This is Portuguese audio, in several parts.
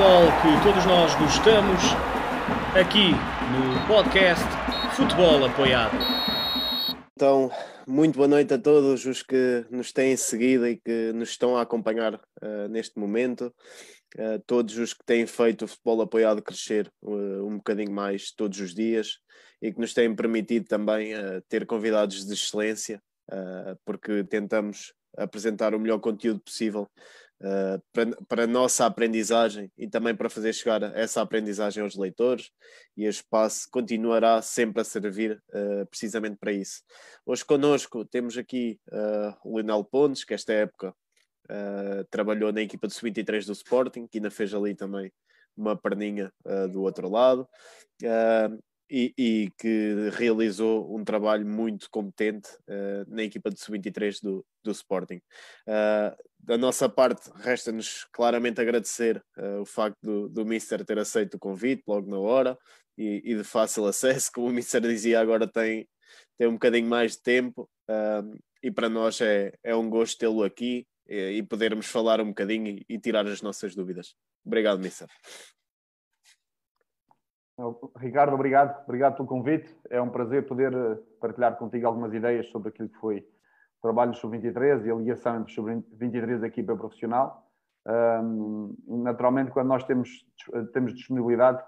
futebol que todos nós gostamos, aqui no podcast Futebol Apoiado. Então, muito boa noite a todos os que nos têm seguido e que nos estão a acompanhar uh, neste momento. Uh, todos os que têm feito o futebol apoiado crescer uh, um bocadinho mais todos os dias e que nos têm permitido também ter convidados de excelência, porque tentamos apresentar o melhor conteúdo possível para, para a nossa aprendizagem e também para fazer chegar essa aprendizagem aos leitores e o espaço continuará sempre a servir uh, precisamente para isso. Hoje connosco temos aqui uh, o Leonel Pontes, que esta época trabalhou na equipa de sub-23 do Sporting, que ainda fez ali também uma perninha do outro lado. E, e, que realizou um trabalho muito competente na equipa de sub-23 do, do Sporting. Uh, da nossa parte, resta-nos claramente agradecer uh, o facto do, do Mister ter aceito o convite logo na hora e, e de fácil acesso, como o Mister dizia, agora tem, tem um bocadinho mais de tempo e para nós é, é um gosto tê-lo aqui e, e podermos falar um bocadinho e, e tirar as nossas dúvidas. Obrigado, Mister. Ricardo, obrigado, obrigado pelo convite. É um prazer poder eh, partilhar contigo algumas ideias sobre aquilo que foi trabalho do Sub-23 e a ligação entre o Sub-23 e equipa profissional. Naturalmente, quando nós temos, temos disponibilidade,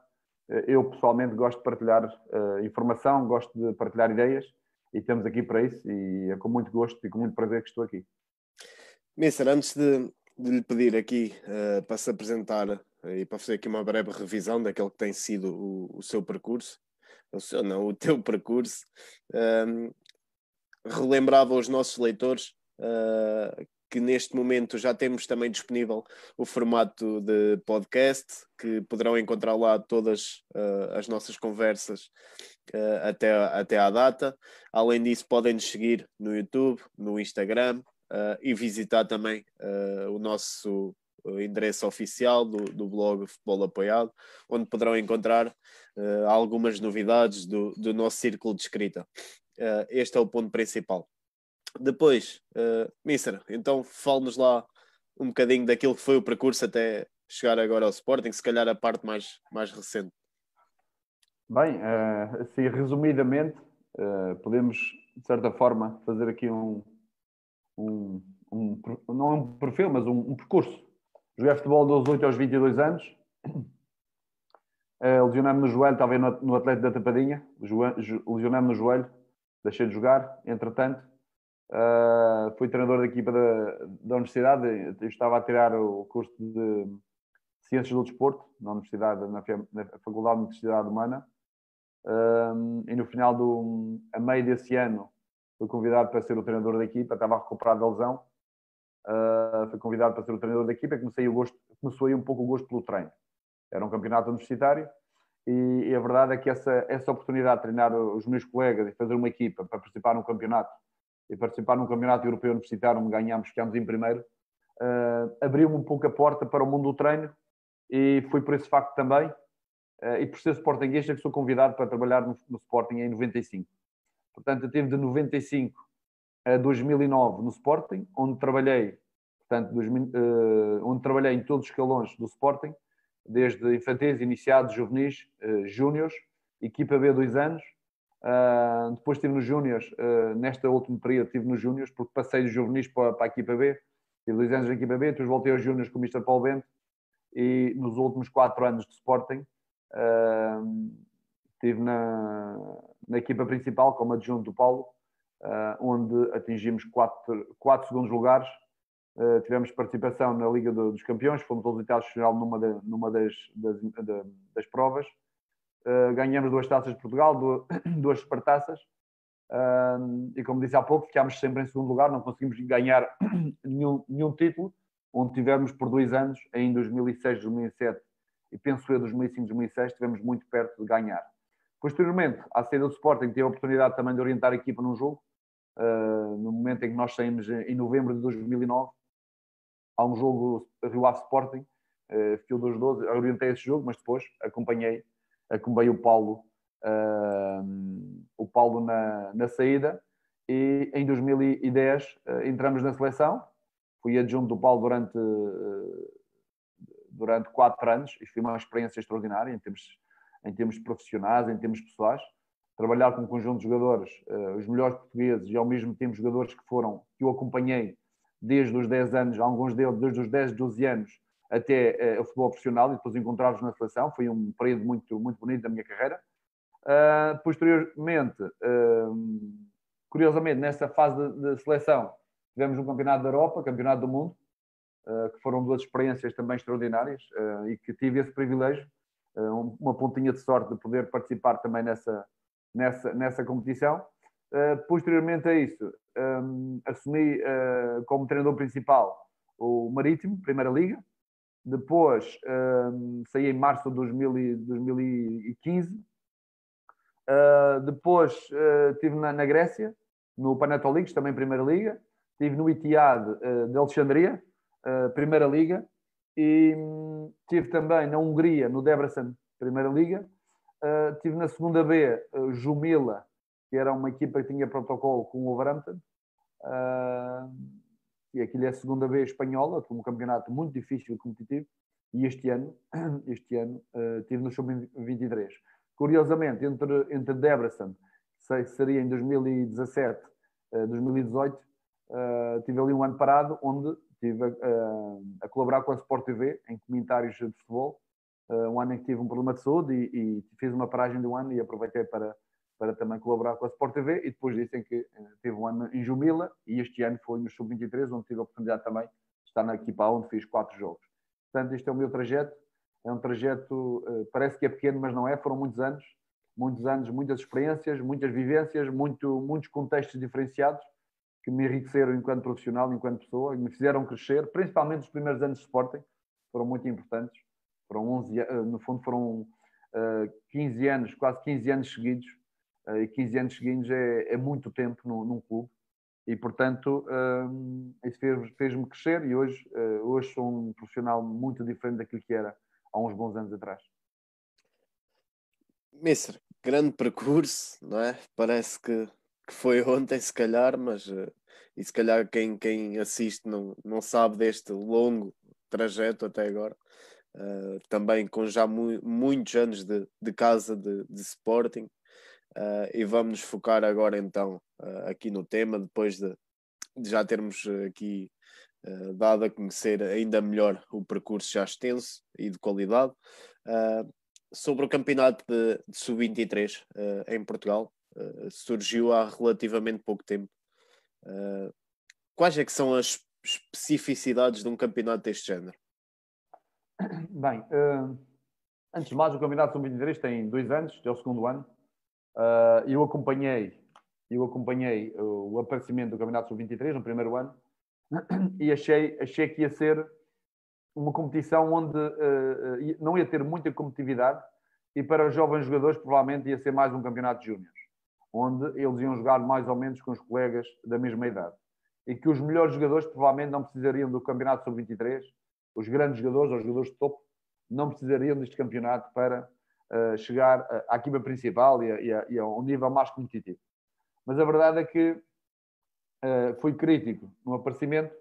eh, eu pessoalmente gosto de partilhar uh, informação, gosto de partilhar ideias e estamos aqui para isso e é com muito gosto e com muito prazer que estou aqui. Mister, antes de, de lhe pedir aqui para se apresentar e para fazer aqui uma breve revisão daquele que tem sido o, o seu percurso, o seu, não, o teu percurso, um, relembrava aos nossos leitores uh, que neste momento já temos também disponível o formato de podcast, que poderão encontrar lá todas uh, as nossas conversas uh, até, até à data. Além disso, podem nos seguir no YouTube, no Instagram e visitar também o nosso endereço oficial do, do blog Futebol Apoiado, onde poderão encontrar algumas novidades do, do nosso círculo de escrita. Uh, este é o ponto principal. Depois, uh, Mister, então fale-nos lá um bocadinho daquilo que foi o percurso até chegar agora ao Sporting, se calhar a parte mais, mais recente. Bem, assim, resumidamente, podemos, de certa forma, fazer aqui um, um, um não é um perfil, mas um, um percurso Joguei futebol dos 8 aos 22 anos. Uh, lesionei-me no joelho, estava no, no Atlético da Tapadinha. Lesionei-me no joelho, deixei de jogar. Entretanto, uh, fui treinador da equipa da, da universidade. Eu estava a tirar o curso de Ciências do Desporto na Universidade, na, na Faculdade de Universidade Humana. Uh, e no final do, a meio desse ano, fui convidado para ser o treinador da equipa. Estava recuperado da lesão Uh, fui convidado para ser o treinador da equipa e comecei o gosto, começou aí um pouco o gosto pelo treino. Era um campeonato universitário e, e, a verdade é que essa, essa oportunidade de treinar os meus colegas e fazer uma equipa para participar num campeonato e participar num campeonato europeu universitário onde ganhámos, ficámos em primeiro, uh, abriu-me um pouco a porta para o mundo do treino e foi por esse facto também uh, e por ser sportinguista que sou convidado para trabalhar no, no Sporting em 95. Portanto, eu tive de 95 a 2009 no Sporting, onde trabalhei, portanto, 2000, uh, eh, onde trabalhei em todos os escalões do Sporting, desde infantis, iniciados, juvenis, uh, júniores, equipa B dois anos. Uh, depois estive nos júniores, uh, nesta último período estive nos júniores, porque passei dos juvenis para, para a equipa B, tive dois anos na equipa B, depois voltei aos júniores com o Mr. Paulo Bento, e nos últimos quatro anos de Sporting, uh, estive na, na equipa principal como adjunto do Paulo, uh, onde atingimos quatro, quatro segundos lugares. Uh, tivemos participação na Liga do, dos Campeões, fomos resultados final numa, de, numa das, das, de, das provas. Uh, ganhamos duas taças de Portugal, duas, duas supertaças. e como disse há pouco, ficámos sempre em segundo lugar, não conseguimos ganhar nenhum, nenhum título, onde tivemos por dois anos, em 2006, 2007 e penso eu 2005, 2006, estivemos muito perto de ganhar. Posteriormente, à saída do Sporting, tive a oportunidade também de orientar a equipa num jogo, uh, no momento em que nós saímos em novembro de 2009, há um jogo Rio Ave Sporting, uh, Fio dos 12, eu orientei esse jogo, mas depois acompanhei, acompanhei o Paulo, uh, o Paulo na, na saída e em 2010 uh, entramos na seleção, fui adjunto do Paulo durante, durante quatro anos e foi uma experiência extraordinária em termos, em termos profissionais, em termos pessoais. Trabalhar com um conjunto de jogadores, os melhores portugueses e ao mesmo tempo jogadores que foram, que eu acompanhei desde os 10 anos, alguns deles desde os 10, 12 anos até uh, o futebol profissional e depois encontrá-los na seleção. Foi um período muito, muito bonito da minha carreira. Uh, posteriormente, uh, curiosamente, nessa fase de, de, seleção, tivemos um campeonato da Europa, campeonato do mundo, uh, que foram duas experiências também extraordinárias e que tive esse privilégio, uma pontinha de sorte de poder participar também nessa, nessa, nessa competição. Posteriormente a isso, um, assumi como treinador principal o Marítimo, Primeira Liga. Depois um, saí em março de 2015 Uh, depois estive na, Grécia, no Panatolikos, também Primeira Liga. Estive no Itiad de Alexandria, Primeira Liga. E um, estive também na Hungria, no Debrecen, Primeira Liga. Estive na segunda B, Jumila, que era uma equipa que tinha protocolo com o Wolverhampton. e aquilo é a segunda B espanhola, um campeonato muito difícil e competitivo. E este ano, este ano estive no Sub-23 Curiosamente, entre, entre Debrecen, que seria em 2017, 2018, uh, tive ali um ano parado, onde estive uh, a colaborar com a Sport TV em comentários de futebol. Uh, um ano em que tive um problema de saúde e, e, fiz uma paragem de um ano e aproveitei para, para também colaborar com a Sport TV. E depois disso, que uh, tive um ano em Jumila e este ano foi no Sub-23, onde tive a oportunidade também de estar na equipa onde fiz quatro jogos. Portanto, este é o meu trajeto é um trajeto, eh, parece que é pequeno, mas não é. Foram muitos anos, muitos anos, muitas experiências, muitas vivências, muito, muitos contextos diferenciados que me enriqueceram enquanto profissional, enquanto pessoa, e me fizeram crescer, principalmente os primeiros anos de Sporting, foram muito importantes. Foram 11, eh, no fundo, foram 15 eh, anos, quase 15 anos seguidos, e 15 anos seguidos é, é muito tempo num, num clube e portanto isso fez-me fez crescer e hoje, hoje sou um profissional muito diferente daquilo que era há uns bons anos atrás. Mister, grande percurso, não é? Parece que, que foi ontem, se calhar, mas uh, e se calhar quem, quem assiste não, não sabe deste longo trajeto até agora. Uh, também com já mu muitos anos de, de casa de, de Sporting. Uh, e vamos nos focar agora então aqui no tema, depois de, de já termos aqui uh, dado a conhecer ainda melhor o percurso já extenso e de qualidade. Uh, sobre o campeonato de, de sub-23 uh, em Portugal, surgiu há relativamente pouco tempo. quais é que são as especificidades de um campeonato deste género? Bem, antes de mais, o campeonato sub-23 tem dois anos, é o segundo ano. Eu acompanhei eu acompanhei o aparecimento do Campeonato Sub-23 no primeiro ano e achei, achei que ia ser uma competição onde uh, não ia ter muita competitividade e para os jovens jogadores provavelmente ia ser mais um campeonato de júniores, onde eles iam jogar mais ou menos com os colegas da mesma idade. E que os melhores jogadores provavelmente não precisariam do campeonato sub-23, os grandes jogadores, os jogadores de topo, não precisariam deste campeonato para uh, chegar à equipa principal e, a, e, a, e a um nível mais competitivo. Mas a verdade é que uh, fui crítico no aparecimento,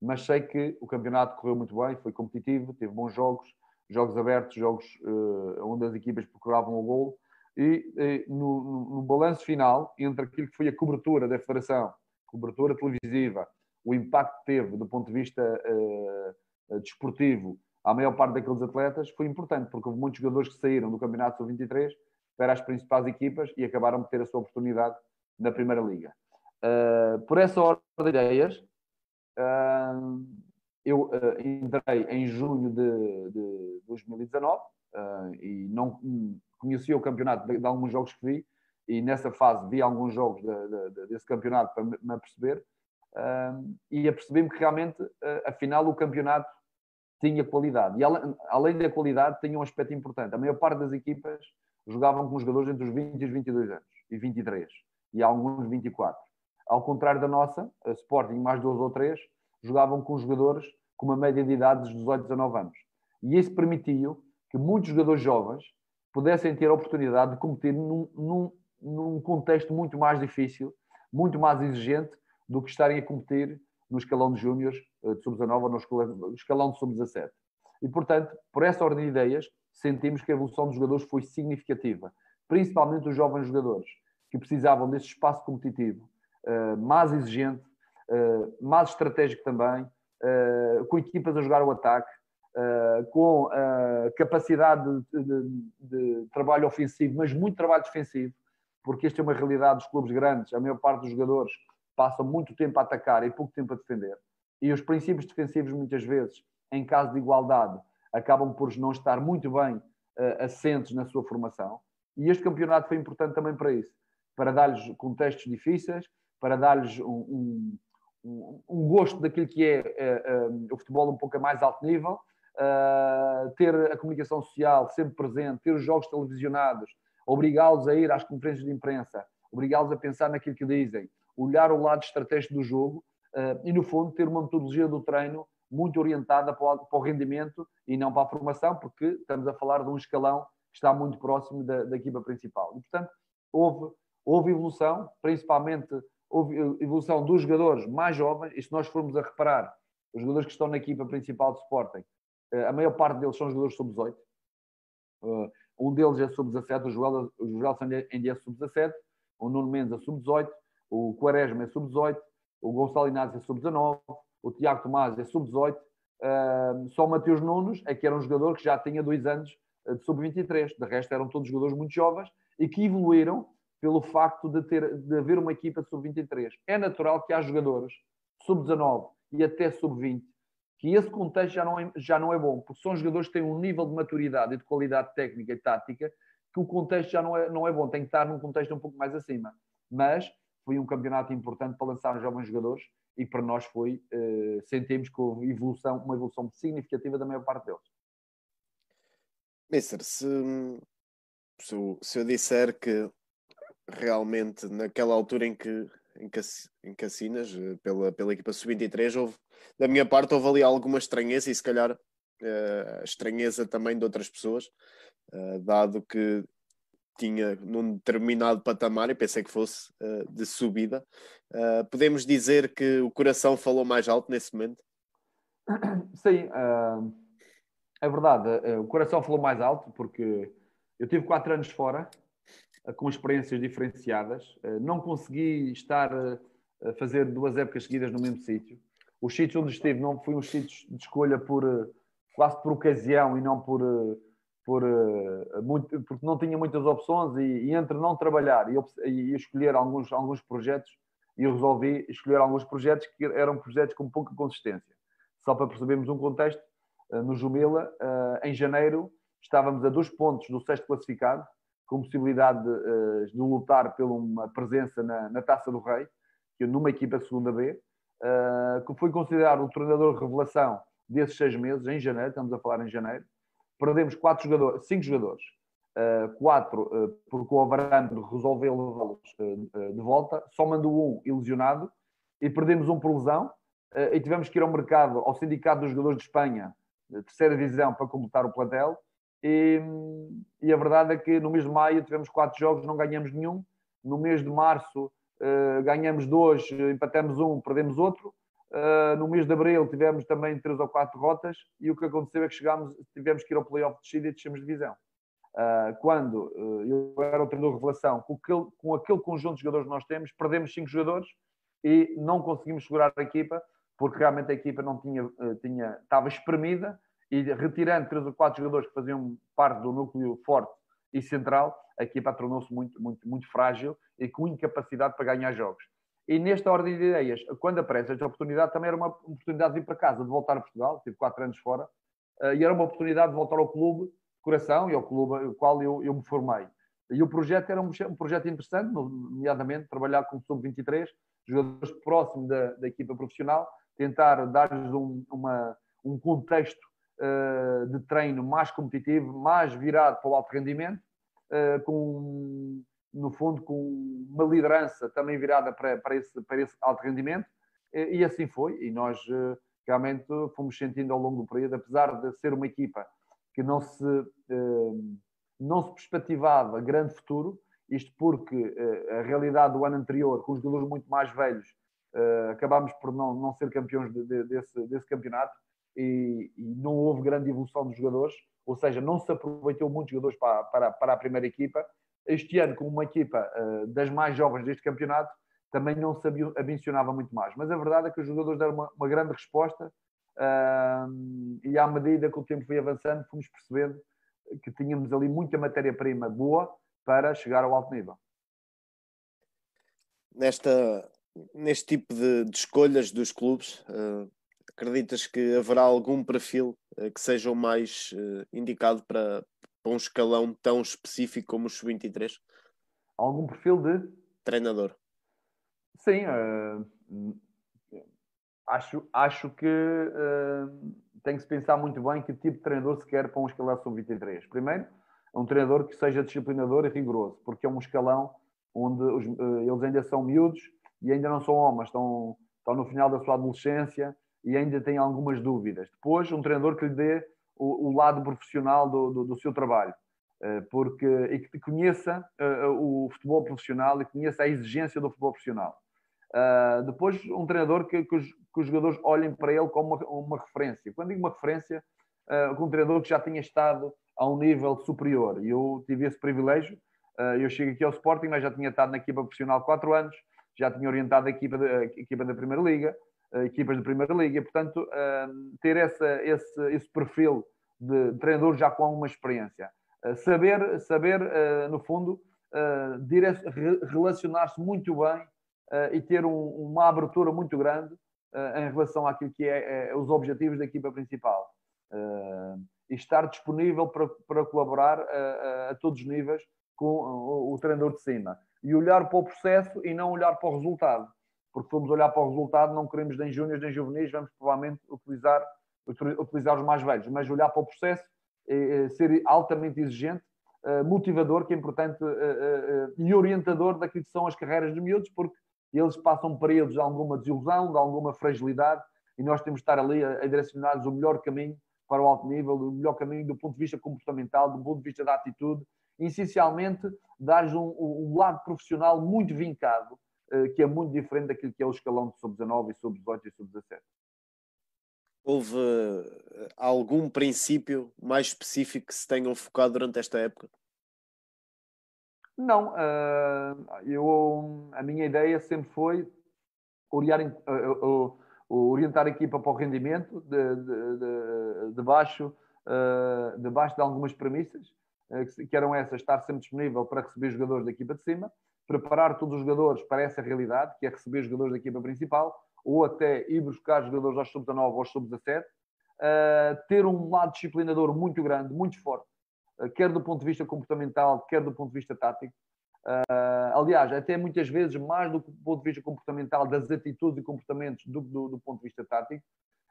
mas sei que o campeonato correu muito bem, foi competitivo, teve bons jogos, jogos abertos, jogos uh, onde as equipas procuravam o gol. E, e no, no, no balanço final, entre aquilo que foi a cobertura da Federação, cobertura televisiva, o impacto que teve do ponto de vista uh, desportivo à maior parte daqueles atletas, foi importante, porque houve muitos jogadores que saíram do Campeonato Sub-23 para as principais equipas e acabaram por ter a sua oportunidade na Primeira Liga. Uh, por essa ordem de ideias, uh, eu uh, entrei em junho de, de 2019 e não conhecia o campeonato de, de, alguns jogos que vi e nessa fase vi alguns jogos de, de, desse campeonato para me aperceber e apercebi-me que realmente, afinal, o campeonato tinha qualidade. E além da qualidade, tinha um aspecto importante. A maior parte das equipas jogavam com jogadores entre os 20 e os 22 anos, e 23, e alguns 24. Ao contrário da nossa, a Sporting, mais dois ou três, jogavam com jogadores com uma média de idade de 18, 19 anos. E isso permitiu que muitos jogadores jovens pudessem ter a oportunidade de competir num, num, num contexto muito mais difícil, muito mais exigente do que estarem a competir no escalão de júniores eh, de sub-19 ou no escalão de sub-17. E, portanto, por essa ordem de ideias, sentimos que a evolução dos jogadores foi significativa, principalmente os jovens jogadores, que precisavam desse espaço competitivo, uh, mais exigente, uh, mais estratégico também, com equipas a jogar o ataque, com capacidade de, de, de, trabalho ofensivo, mas muito trabalho defensivo, porque esta é uma realidade dos clubes grandes. A maior parte dos jogadores passam muito tempo a atacar e pouco tempo a defender. E os princípios defensivos, muitas vezes, em caso de igualdade, acabam por não estar muito bem uh, assentes na sua formação. E este campeonato foi importante também para isso para dar-lhes contextos difíceis, para dar-lhes um, um, um, gosto daquilo que é uh, uh, o futebol um pouco a mais alto nível, ter a comunicação social sempre presente, ter os jogos televisionados, obrigá-los a ir às conferências de imprensa, obrigá-los a pensar naquilo que dizem, olhar o lado estratégico do jogo e, no fundo, ter uma metodologia do treino muito orientada para o, rendimento e não para a formação, porque estamos a falar de um escalão que está muito próximo da, da equipa principal. E, portanto, houve, houve evolução, principalmente houve evolução dos jogadores mais jovens, e se nós formos a reparar, os jogadores que estão na equipa principal de Sporting, eh, a maior parte deles são jogadores sub-18. Eh, um deles é sub-17, o Joel, o Joel ainda é sub-17, o Nuno Mendes é sub-18, o Quaresma é sub-18, o Gonçalo Inácio é sub-19, o Tiago Tomás é sub-18, uh, só o Mateus Nunes é que era um jogador que já tinha dois anos eh, de sub-23. De resto, eram todos jogadores muito jovens e que evoluíram pelo facto de, ter, de haver uma equipa de sub-23. É natural que há jogadores sub-19 e até sub-20 que esse contexto já não, é, já não é bom, porque são jogadores que têm um nível de maturidade e de qualidade técnica e tática que o contexto já não é, não é bom, tem que estar num contexto um pouco mais acima. Mas foi um campeonato importante para lançar jovens jogadores e para nós foi, uh, sentimos houve evolução, uma evolução significativa da maior parte deles. Mister, se, se, eu, se eu disser que realmente naquela altura em que, em que, em que assinas eh, pela, pela equipa sub-23, houve, da minha parte, houve ali alguma estranheza e se calhar uh, estranheza também de outras pessoas, uh, dado que tinha num determinado patamar e pensei que fosse uh, de subida. Uh, podemos dizer que o coração falou mais alto nesse momento? Sim, uh, é verdade. o coração falou mais alto porque eu tive quatro anos fora com experiências diferenciadas. não consegui estar a fazer duas épocas seguidas no mesmo sítio. Os sítios onde estive não fui uns sítios de escolha por quase por ocasião e não por por, uh, muito, porque não tinha muitas opções e, e entre não trabalhar e, e, escolher alguns, alguns projetos, e resolvi escolher alguns projetos que eram projetos com pouca consistência. Só para percebermos um contexto, uh, no Jumila, uh, em janeiro, estávamos a dois pontos do sexto classificado, com possibilidade de, de lutar por uma presença na, na, Taça do Rei, numa equipa segunda B, que foi considerado o treinador revelação desses seis meses, em janeiro, estamos a falar em janeiro, perdemos quatro jogadores, cinco jogadores. Uh, quatro, uh, porque o Alvarando resolveu levá-los uh, de volta, só mandou um ilusionado e perdemos um por lesão e tivemos que ir ao mercado, ao sindicato dos jogadores de Espanha, terceira divisão, para completar o plantel. E, e, a verdade é que no mês de maio tivemos quatro jogos, não ganhamos nenhum. No mês de março ganhamos dois, empatamos um, perdemos outro. Uh, no mês de abril tivemos também três ou quatro rotas e o que aconteceu é que chegámos, tivemos que ir ao playoff de descida e descemos de divisão. Uh, quando uh, eu era o treinador de revelação, com aquele, com aquele conjunto de jogadores que nós temos, perdemos cinco jogadores e não conseguimos segurar a equipa porque realmente a equipa não tinha, tinha estava espremida e retirando três ou quatro jogadores que faziam parte do núcleo forte e central, a equipa tornou-se muito, muito, muito frágil e com incapacidade para ganhar jogos. E nesta ordem de ideias, quando aparece esta oportunidade, também era uma oportunidade de vir para casa, de voltar a Portugal, tive quatro anos fora, eh, e era uma oportunidade de voltar ao clube de coração e ao clube no qual eu, eu me formei. E o projeto era um, um projeto interessante, nomeadamente trabalhar com o Sub-23, jogadores próximos da, da, equipa profissional, tentar dar-lhes um, um contexto uh, de treino mais competitivo, mais virado para o alto rendimento, uh, com no fundo, com uma liderança também virada para, para, esse, para esse alto rendimento, e, assim foi. E nós eh, realmente fomos sentindo ao longo do período, apesar de ser uma equipa que não se, eh, não se perspectivava grande futuro, isto porque eh, a realidade do ano anterior, com os jogadores muito mais velhos, acabámos por não, não ser campeões de, de, desse, desse campeonato. e, e, não houve grande evolução dos jogadores, ou seja, não se aproveitou muitos jogadores para, para, para a primeira equipa. Este ano, com uma equipa uh, das mais jovens deste campeonato, também não se ambicionava muito mais. Mas a verdade é que os jogadores deram uma, uma grande resposta uh, e à medida que o tempo foi avançando, fomos percebendo que tínhamos ali muita matéria-prima boa para chegar ao alto nível. Nesta, neste tipo de, de escolhas dos clubes, uh, acreditas que haverá algum perfil uh, que seja o mais indicado para, para um escalão tão específico como o sub-23? Algum perfil de? Treinador. Sim, uh, acho, acho que uh, tem que se pensar muito bem que tipo de treinador se quer para um escalão sub-23. Primeiro, um treinador que seja disciplinador e rigoroso, porque é um escalão onde os, uh, eles ainda são miúdos e ainda não são homens, estão, estão no final da sua adolescência e ainda têm algumas dúvidas. Depois, um treinador que lhe dê o, o lado profissional do, do, do seu trabalho. Porque, e que conheça o futebol profissional e conheça a exigência do futebol profissional. Uh, depois, um treinador que, que, os, que, os, jogadores olhem para ele como uma, uma referência. Quando digo uma referência, uh, um treinador que já tinha estado a um nível superior. E eu tive esse privilégio. Eu chego aqui ao Sporting, mas já tinha estado na equipa profissional quatro anos, já tinha orientado a equipa, a equipa da Primeira Liga, equipas da Primeira Liga. Portanto, ter essa, esse, esse perfil de treinador já com alguma experiência. saber, saber no fundo, relacionar-se muito bem e ter um, uma abertura muito grande em relação àquilo que é, é, os objetivos da equipa principal. E estar disponível para, para colaborar a todos os níveis com o, o, treinador de cima. E olhar para o processo e não olhar para o resultado. Porque se formos olhar para o resultado, não queremos nem júniores nem juvenis, vamos provavelmente utilizar, utilizar os mais velhos. Mas olhar para o processo, é, é ser altamente exigente, motivador, que é importante, e orientador daquilo que são as carreiras de miúdos, porque eles passam períodos de alguma desilusão, de alguma fragilidade, e nós temos de estar ali a, direcionar-lhes o melhor caminho para o alto nível, o melhor caminho do ponto de vista comportamental, do ponto de vista da atitude, e essencialmente dar-lhes um, um, lado profissional muito vincado, eh, que é muito diferente daquilo que é o escalão de sub-19 e sub-18 e sub-17. Houve eh, algum princípio mais específico que se tenham focado durante esta época? Não, uh, eu, a minha ideia sempre foi orientar, orientar a equipa para o rendimento de, de, de, de baixo, de baixo de algumas premissas, que eram essas, estar sempre disponível para receber jogadores da equipa de cima, preparar todos os jogadores para essa realidade, que é receber jogadores da equipa principal, ou até ir buscar jogadores aos sub-19 ou aos sub-17, ter um lado disciplinador muito grande, muito forte, eh, quer do ponto de vista comportamental, quer do ponto de vista tático. Uh, aliás, até muitas vezes mais do ponto de vista comportamental, das atitudes e comportamentos do, do, do ponto de vista tático,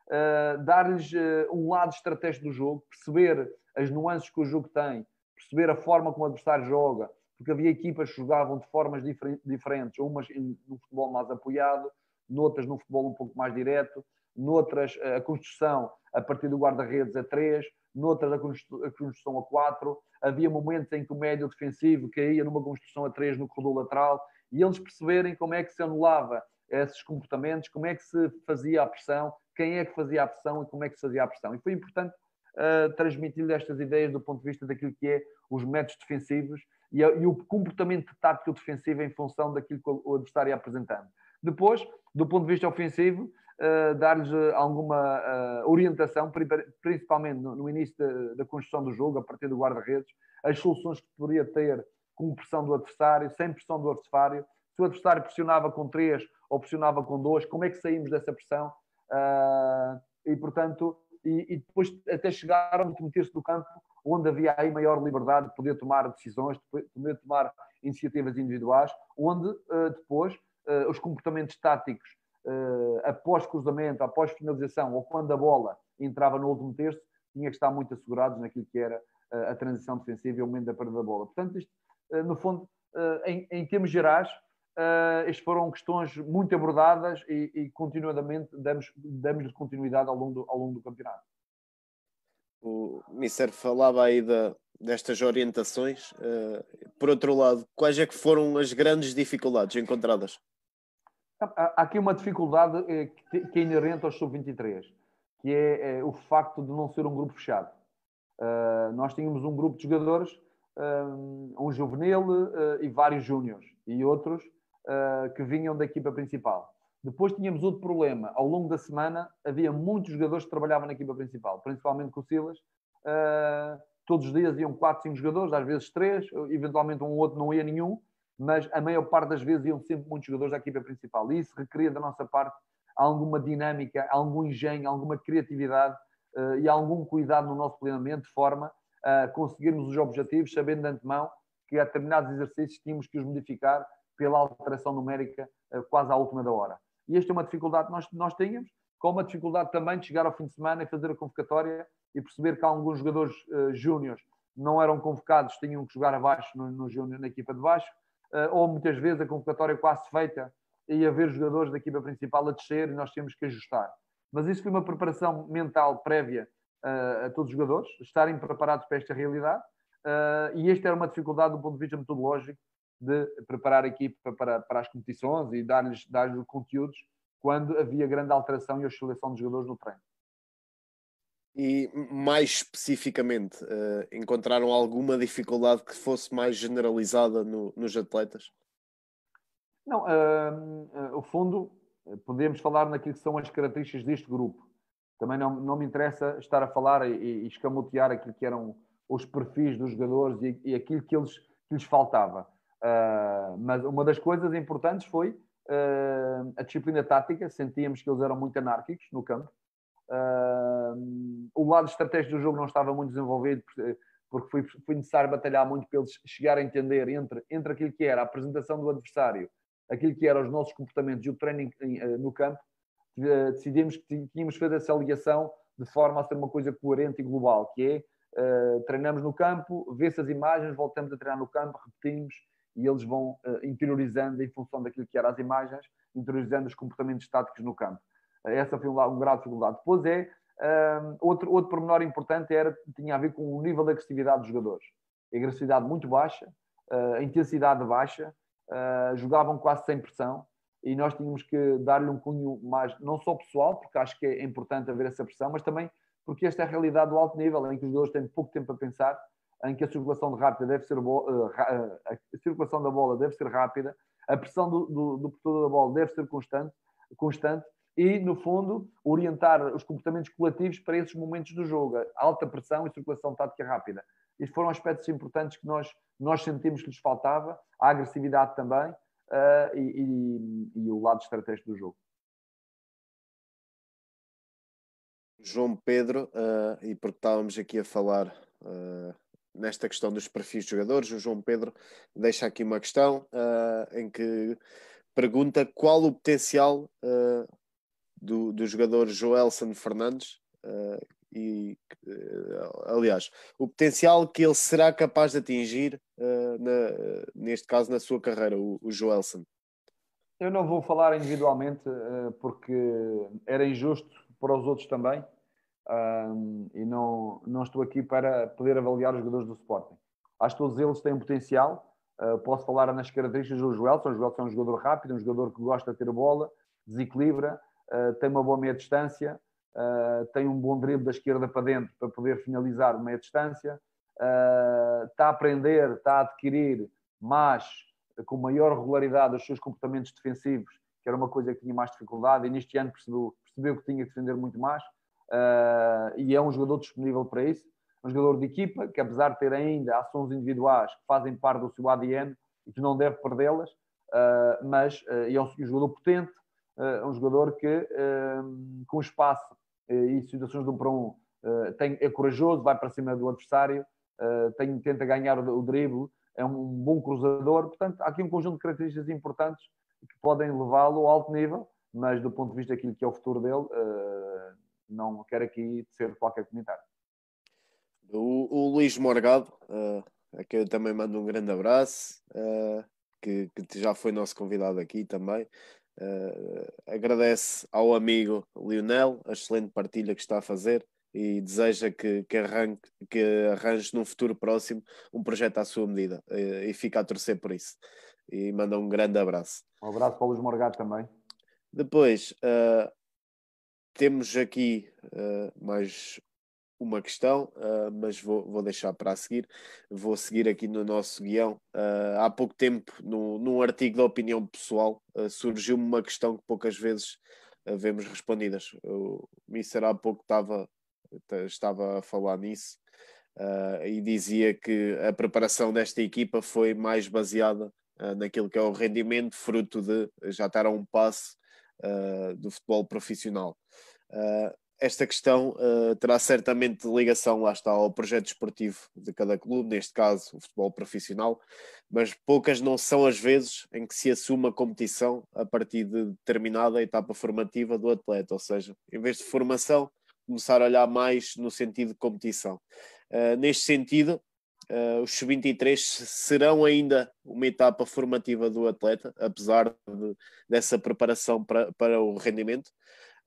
uh, dar-lhes uh, um lado estratégico do jogo, perceber as nuances que o jogo tem, perceber a forma como o adversário joga, porque havia equipas que jogavam de formas difer diferentes, umas no futebol mais apoiado, noutras no futebol um pouco mais direto, noutras a construção a partir do guarda-redes a três, noutras a construção a 4. Havia momentos em que o médio defensivo caía numa construção a 3 no corredor lateral e eles perceberem como é que se anulava esses comportamentos, como é que se fazia a pressão, quem é que fazia a pressão e como é que se fazia a pressão. E foi importante transmitir-lhe estas ideias do ponto de vista daquilo que é os métodos defensivos e, e o comportamento tático defensivo em função daquilo que o adversário ia apresentando. Depois, do ponto de vista ofensivo, uh, dar-lhes eh, alguma uh, orientação, principalmente no, no início da, da, construção do jogo, a partir do guarda-redes, as soluções que poderia ter com pressão do adversário, sem pressão do adversário. Se o adversário pressionava com três ou pressionava com dois, como é que saímos dessa pressão? Uh, e, portanto, e, e, depois até chegar a meter-se no campo onde havia aí maior liberdade de poder tomar decisões, de poder tomar iniciativas individuais, onde uh, depois uh, os comportamentos táticos uh, após cruzamento, após finalização ou quando a bola entrava no último terço, tinha que estar muito assegurados naquilo que era a transição defensiva e o momento da perda da bola. Portanto, isto, no fundo, em, em, termos gerais, uh, estas foram questões muito abordadas e, e continuadamente damos, damos continuidade ao longo do, ao longo do campeonato. O Mister falava aí da, destas orientações. por outro lado, quais é que foram as grandes dificuldades encontradas? Há aqui uma dificuldade eh, que é inerente aos sub-23, que é, é o facto de não ser um grupo fechado. Uh, nós tínhamos um grupo de jogadores, um, juvenil uh, e vários júniores, e outros uh, que vinham da equipa principal. Depois tínhamos outro problema. Ao longo da semana havia muitos jogadores que trabalhavam na equipa principal, principalmente com o Silas. todos os dias iam 4, 5 jogadores, às vezes 3, eventualmente um ou outro não ia nenhum, mas a maior parte das vezes iam sempre muitos jogadores da equipa principal. E isso requeria da nossa parte alguma dinâmica, algum engenho, alguma criatividade uh, e algum cuidado no nosso planeamento, de forma a conseguirmos os objetivos, sabendo de antemão que a determinados exercícios tínhamos que os modificar pela alteração numérica uh, quase à última da hora. E esta é uma dificuldade que nós, nós tínhamos, com uma dificuldade também de chegar ao fim de semana e fazer a convocatória e perceber que alguns jogadores uh, júniores não eram convocados, tinham que jogar abaixo no, no júnior, na equipa de baixo, uh, ou muitas vezes a convocatória quase feita e haver jogadores da equipa principal a descer e nós temos que ajustar. Mas isso foi uma preparação mental prévia uh, a todos os jogadores, estarem preparados para esta realidade. E esta era uma dificuldade do ponto de vista metodológico de preparar a equipa para, para as competições e dar-lhes dar conteúdos quando havia grande alteração e oscilação dos jogadores no treino. E mais especificamente, uh, encontraram alguma dificuldade que fosse mais generalizada no, nos atletas? Não, uh, uh, o fundo, podemos falar naquilo que são as características deste grupo. Também não, não me interessa estar a falar e, e escamotear aquilo que eram os perfis dos jogadores e, e aquilo que, eles, que lhes faltava. Uh, mas uma das coisas importantes foi uh, a disciplina tática. Sentíamos que eles eram muito anárquicos no campo. Uh, o lado estratégico do jogo não estava muito desenvolvido porque foi, foi necessário batalhar muito para eles chegarem a entender entre, entre aquilo que era a apresentação do adversário aquilo que eram os nossos comportamentos e o treino eh, no campo, eh, decidimos que tínhamos que fazer essa ligação de forma a ser uma coisa coerente e global, que é treinamos no campo, vê-se as imagens, voltamos a treinar no campo, repetimos e eles vão uh, interiorizando em função daquilo que eram as imagens, interiorizando os comportamentos estáticos no campo. Uh, essa foi um, um grau de dificuldade. Depois é, outro, outro pormenor importante era, tinha a ver com o nível de agressividade dos jogadores. A agressividade muito baixa, a intensidade baixa, uh, jogavam quase sem pressão e nós tínhamos que dar-lhe um cunho mais, não só pessoal, porque acho que é importante haver essa pressão, mas também porque esta é a realidade do alto nível, em que os jogadores têm pouco tempo a pensar, em que a circulação de rápida deve ser uh, a circulação da bola deve ser rápida, a pressão do, do, do portador da bola deve ser constante, constante e, no fundo, orientar os comportamentos coletivos para esses momentos do jogo, alta pressão e circulação tática rápida. Estes foram aspectos importantes que nós, nós sentimos que lhes faltava, a agressividade também uh, e, e, e, o lado estratégico do jogo. João Pedro, uh, e porque estávamos aqui a falar uh, nesta questão dos perfis de jogadores, o João Pedro deixa aqui uma questão em que pergunta qual o potencial do, do jogador Joelson Fernandes e aliás, o potencial que ele será capaz de atingir uh, na, neste caso na sua carreira, o, o Joelson? Eu não vou falar individualmente uh, porque era injusto para os outros também um, e não, não estou aqui para poder avaliar os jogadores do Sporting. Acho que todos eles têm um potencial. Uh, posso falar nas características do Joelson. O Joelson é um jogador rápido, um jogador que gosta de ter bola, desequilibra, tem uma boa meia distância, uh, tem um bom drible da esquerda para dentro para poder finalizar meia distância, uh, está a aprender, está a adquirir mais, com maior regularidade, os seus comportamentos defensivos, que era uma coisa que tinha mais dificuldade, e neste ano percebeu, percebeu que tinha que defender muito mais, uh, e é um jogador disponível para isso, um jogador de equipa, que apesar de ter ainda ações individuais que fazem parte do seu ADN e que não deve perdê-las, uh, mas uh, é um jogador potente, uh, um jogador que, com espaço e situações de um para um tem, é corajoso, vai para cima do adversário, tem, tenta ganhar o, o drible, é um bom cruzador. Portanto, há aqui um conjunto de características importantes que podem levá-lo ao alto nível, mas do ponto de vista daquilo que é o futuro dele, não quero aqui ser qualquer comentário. O, o Luís Morgado, uh, a quem eu também mando um grande abraço, uh, que, que, já foi nosso convidado aqui também. Uh, agradece ao amigo Lionel a excelente partilha que está a fazer e deseja que, que, arranque, que arranje num futuro próximo um projeto à sua medida uh, e fica a torcer por isso. E manda um grande abraço. Um abraço para o Luís Morgado também. Depois, uh, temos aqui uh, mais uma questão, uh, mas vou, vou deixar para a seguir. Vou seguir aqui no nosso guião. Uh, há pouco tempo, no, num artigo de opinião pessoal, uh, surgiu-me uma questão que poucas vezes vemos respondidas. O Mister há pouco estava, estava a falar nisso e dizia que a preparação desta equipa foi mais baseada naquilo que é o rendimento, fruto de já estar a um passo do futebol profissional. Uh, esta questão uh, terá certamente ligação, lá está, ao projeto esportivo de cada clube, neste caso o futebol profissional, mas poucas não são as vezes em que se assume a competição a partir de determinada etapa formativa do atleta, ou seja, em vez de formação, começar a olhar mais no sentido de competição. Uh, neste sentido, uh, os sub-23 serão ainda uma etapa formativa do atleta, apesar de, dessa preparação para, para o rendimento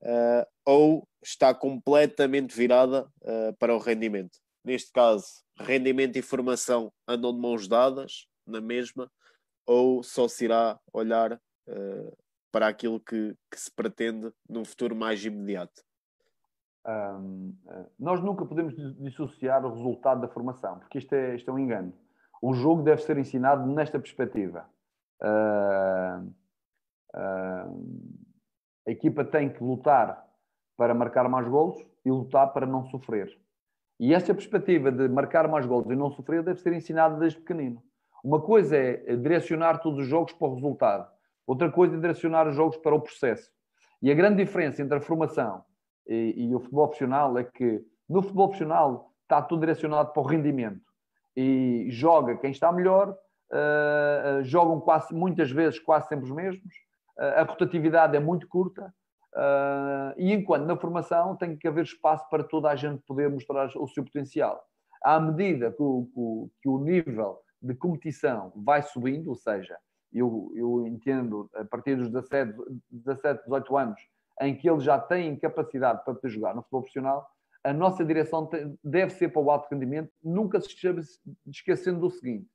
uh, ou está completamente virada uh, para o rendimento. Neste caso, rendimento e formação andam de mãos dadas na mesma, ou só se irá olhar para aquilo que, que, se pretende num futuro mais imediato? Um, nós nunca podemos dissociar o resultado da formação, porque isto é, isto é um engano. O jogo deve ser ensinado nesta perspectiva. Uh, uh, a equipa tem que lutar para marcar mais golos e lutar para não sofrer. E esta perspectiva de marcar mais golos e não sofrer deve ser ensinada desde pequenino. Uma coisa é direcionar todos os jogos para o resultado, outra coisa é direcionar os jogos para o processo. E a grande diferença entre a formação e, e o futebol profissional é que no futebol profissional está tudo direcionado para o rendimento e joga quem está melhor, uh, uh, jogam quase, muitas vezes quase sempre os mesmos, a rotatividade é muito curta uh, e enquanto na formação tem que haver espaço para toda a gente poder mostrar o seu potencial. À medida que o, que o nível de competição vai subindo, ou seja, eu, eu entendo a partir dos 17, 17, 18 anos, em que eles já têm capacidade para poder jogar no futebol profissional, a nossa direção deve ser para o alto rendimento, nunca se esquecendo do seguinte: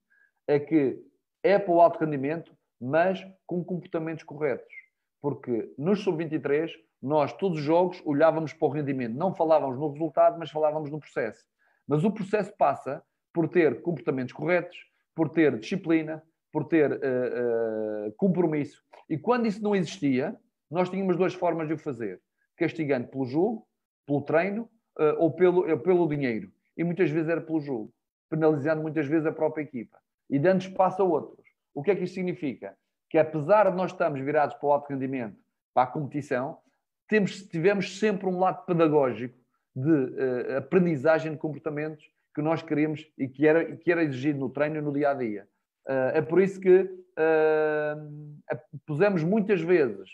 é que é para o alto rendimento, mas com comportamentos corretos. Porque nos sub-23, nós, todos os jogos, olhávamos para o rendimento. Não falávamos no resultado, mas falávamos no processo. Mas o processo passa por ter comportamentos corretos, por ter disciplina, por ter uh, uh, compromisso. E quando isso não existia, nós tínhamos duas formas de o fazer: castigando pelo jogo, pelo treino uh, ou pelo, pelo dinheiro. E muitas vezes era pelo jogo, penalizando muitas vezes a própria equipa e dando espaço a outros. O que é que isto significa? Que apesar de nós estarmos virados para o alto rendimento, para a competição, temos, tivemos sempre um lado pedagógico de uh, aprendizagem de comportamentos que nós queríamos e que era, que era exigido no treino e no dia a dia. Uh, é por isso que uh, pusemos muitas vezes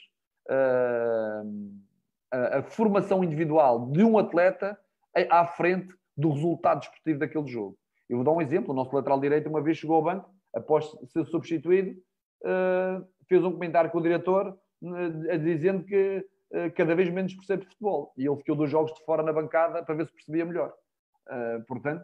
a, a, formação individual de um atleta à frente do resultado desportivo daquele jogo. Eu vou dar um exemplo: o nosso lateral direito uma vez chegou ao banco após ser substituído, uh, fez um comentário com o diretor uh, dizendo que cada vez menos percebe futebol. E ele ficou dos jogos de fora na bancada para ver se percebia melhor. portanto,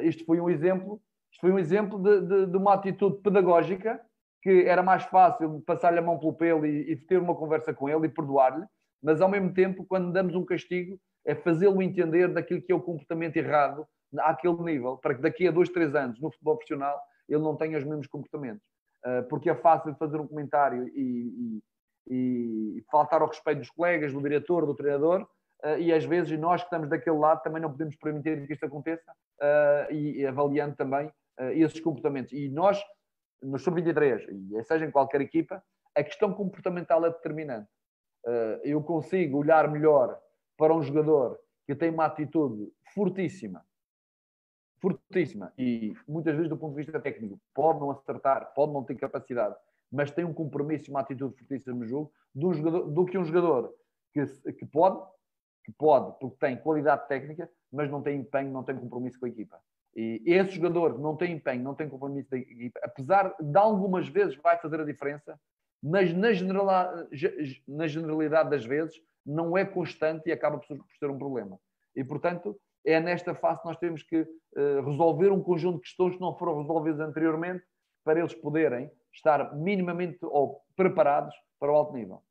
isto foi um exemplo, isto foi um exemplo de, de, de, uma atitude pedagógica que era mais fácil passar-lhe a mão pelo pelo e, e ter uma conversa com ele e perdoar-lhe, mas ao mesmo tempo, quando damos um castigo, é fazê-lo entender daquilo que é o comportamento errado àquele nível, para que daqui a dois, três anos, no futebol profissional, ele não tenha os mesmos comportamentos. Uh, porque é fácil fazer um comentário e, e, e, faltar ao respeito dos colegas, do diretor, do treinador, uh, e às vezes nós que estamos daquele lado também não podemos permitir que isto aconteça, e, e, avaliando também esses comportamentos. E nós, no Sub-23, e seja em qualquer equipa, a questão comportamental é determinante. eu consigo olhar melhor para um jogador que tem uma atitude fortíssima fortíssima e muitas vezes do ponto de vista técnico pode não acertar, pode não ter capacidade, mas tem um compromisso uma atitude fortíssima no jogo do, jogador, do que um jogador que, que pode, que pode, porque tem qualidade técnica, mas não tem empenho, não tem compromisso com a equipa. E esse jogador não tem empenho, não tem compromisso com a equipa, apesar de algumas vezes vai fazer a diferença, mas na, generalidade, na generalidade das vezes não é constante e acaba por ser um problema. E, portanto, é nesta fase que nós temos que uh, resolver um conjunto de questões que não foram resolvidas anteriormente para eles poderem estar minimamente ou preparados para o alto nível.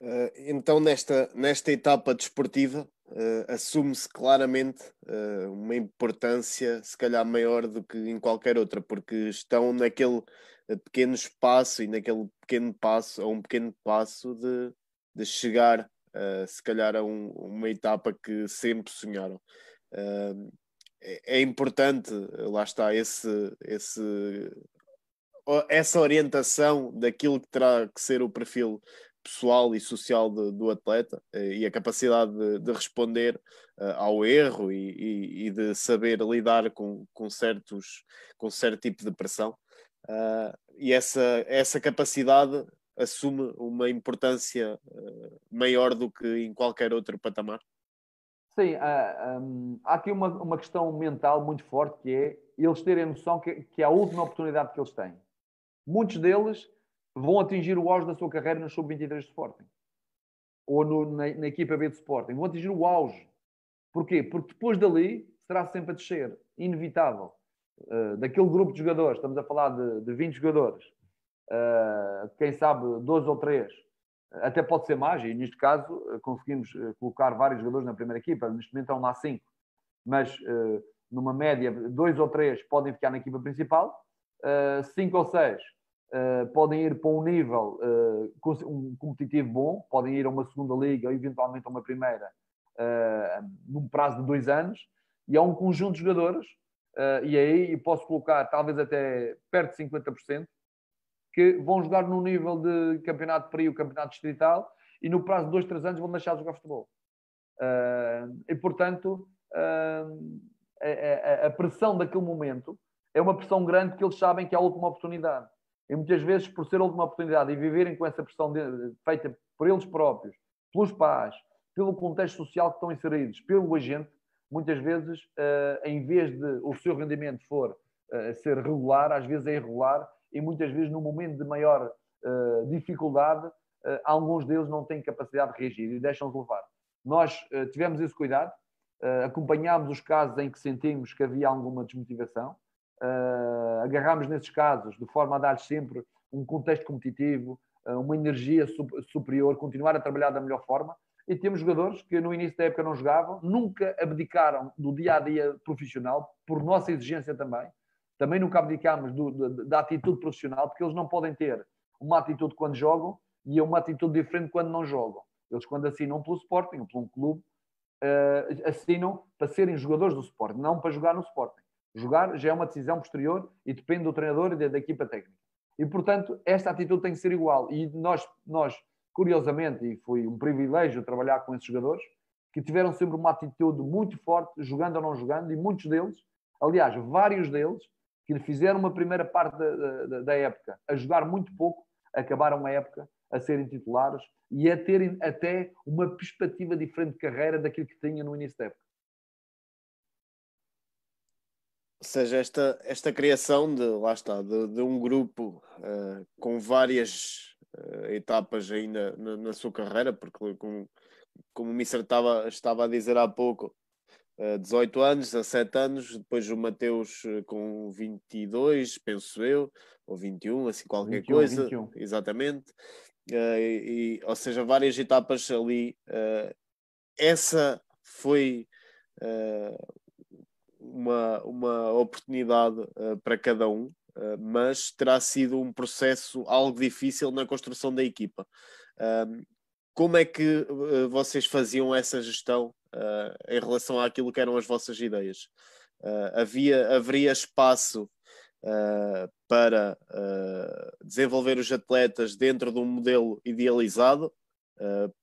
Uh, então, nesta, nesta etapa desportiva, uh, assume-se claramente uh, uma importância, se calhar maior do que em qualquer outra, porque estão naquele pequeno espaço e naquele pequeno passo, a um pequeno passo de, de chegar, se calhar, a um, uma etapa que sempre sonharam. É, é importante, lá está, esse, esse essa orientação daquilo que terá que ser o perfil pessoal e social de, do atleta eh, e a capacidade de, de responder uh, ao erro e, e, e, de saber lidar com, com, certos, com certo tipo de pressão. Uh, e essa, essa capacidade assume uma importância uh, maior do que em qualquer outro patamar. Sim, um, há aqui uma, uma questão mental muito forte que é eles terem noção que, que é a última oportunidade que eles têm. Muitos deles vão atingir o auge da sua carreira no Sub-23 de Sporting. Ou no, na, na, equipa B de Sporting. Vão atingir o auge. Porquê? Porque depois dali será sempre a descer. Inevitável. Uh, daquele grupo de jogadores, estamos a falar de, de 20 jogadores, uh, quem sabe 12 ou 3, até pode ser mais, e neste caso uh, conseguimos colocar vários jogadores na primeira equipa, neste momento estão lá 5, mas numa média, 2 ou 3 podem ficar na equipa principal, 5 ou 6 Uh, podem ir para um nível uh, um competitivo bom, podem ir a uma segunda liga ou eventualmente a uma primeira uh, num prazo de dois anos, e há um conjunto de jogadores, e aí posso colocar talvez até perto de 50%, que vão jogar no nível de campeonato frio, campeonato distrital, e no prazo de dois, três anos vão deixar de jogar futebol. e portanto, a, a, a pressão daquele momento é uma pressão grande que eles sabem que é a última oportunidade e muitas vezes, por ser a última oportunidade e viverem com essa pressão de, feita por eles próprios, pelos pais, pelo contexto social que estão inseridos, pelo agente, muitas vezes, uh, em vez de o seu rendimento for uh, ser regular, às vezes é irregular, e muitas vezes, no momento de maior uh, dificuldade, alguns deles não têm capacidade de reagir e deixam-se levar. Nós tivemos esse cuidado, acompanhámos os casos em que sentimos que havia alguma desmotivação, uh, agarramos nesses casos de forma a dar sempre um contexto competitivo, uh, uma energia superior, continuar a trabalhar da melhor forma. E temos jogadores que no início da época não jogavam, nunca abdicaram do dia a dia profissional, por nossa exigência também. Também nunca abdicámos do, do, da atitude profissional, porque eles não podem ter uma atitude quando jogam e uma atitude diferente quando não jogam. Eles, quando assinam pelo Sporting ou por um clube, uh, assinam para serem jogadores do Sporting, não para jogar no Sporting. Jogar já é uma decisão posterior e depende do treinador e da, equipa técnica. E, portanto, esta atitude tem que ser igual. E nós, nós, curiosamente, e foi um privilégio trabalhar com esses jogadores, que tiveram sempre uma atitude muito forte, jogando ou não jogando, e muitos deles, aliás, vários deles, que fizeram uma primeira parte da, da, da época a jogar muito pouco, acabaram a época a serem titulares e a terem até uma perspectiva diferente de carreira daquilo que tinha no início da época. Ou seja, esta, esta criação de, lá está, de, de um grupo uh, com várias uh, etapas ainda na, na, sua carreira, porque como, como o Mister estava, estava a dizer há pouco, uh, 18 anos, 17 anos, depois o Mateus com 22, penso eu, ou 21, assim qualquer 21, coisa, 21. exatamente, e, ou seja, várias etapas ali. essa foi uma, uma oportunidade uh, para cada um, uh, mas terá sido um processo algo difícil na construção da equipa. como é que uh, vocês faziam essa gestão em relação àquilo que eram as vossas ideias? havia, haveria espaço para desenvolver os atletas dentro de um modelo idealizado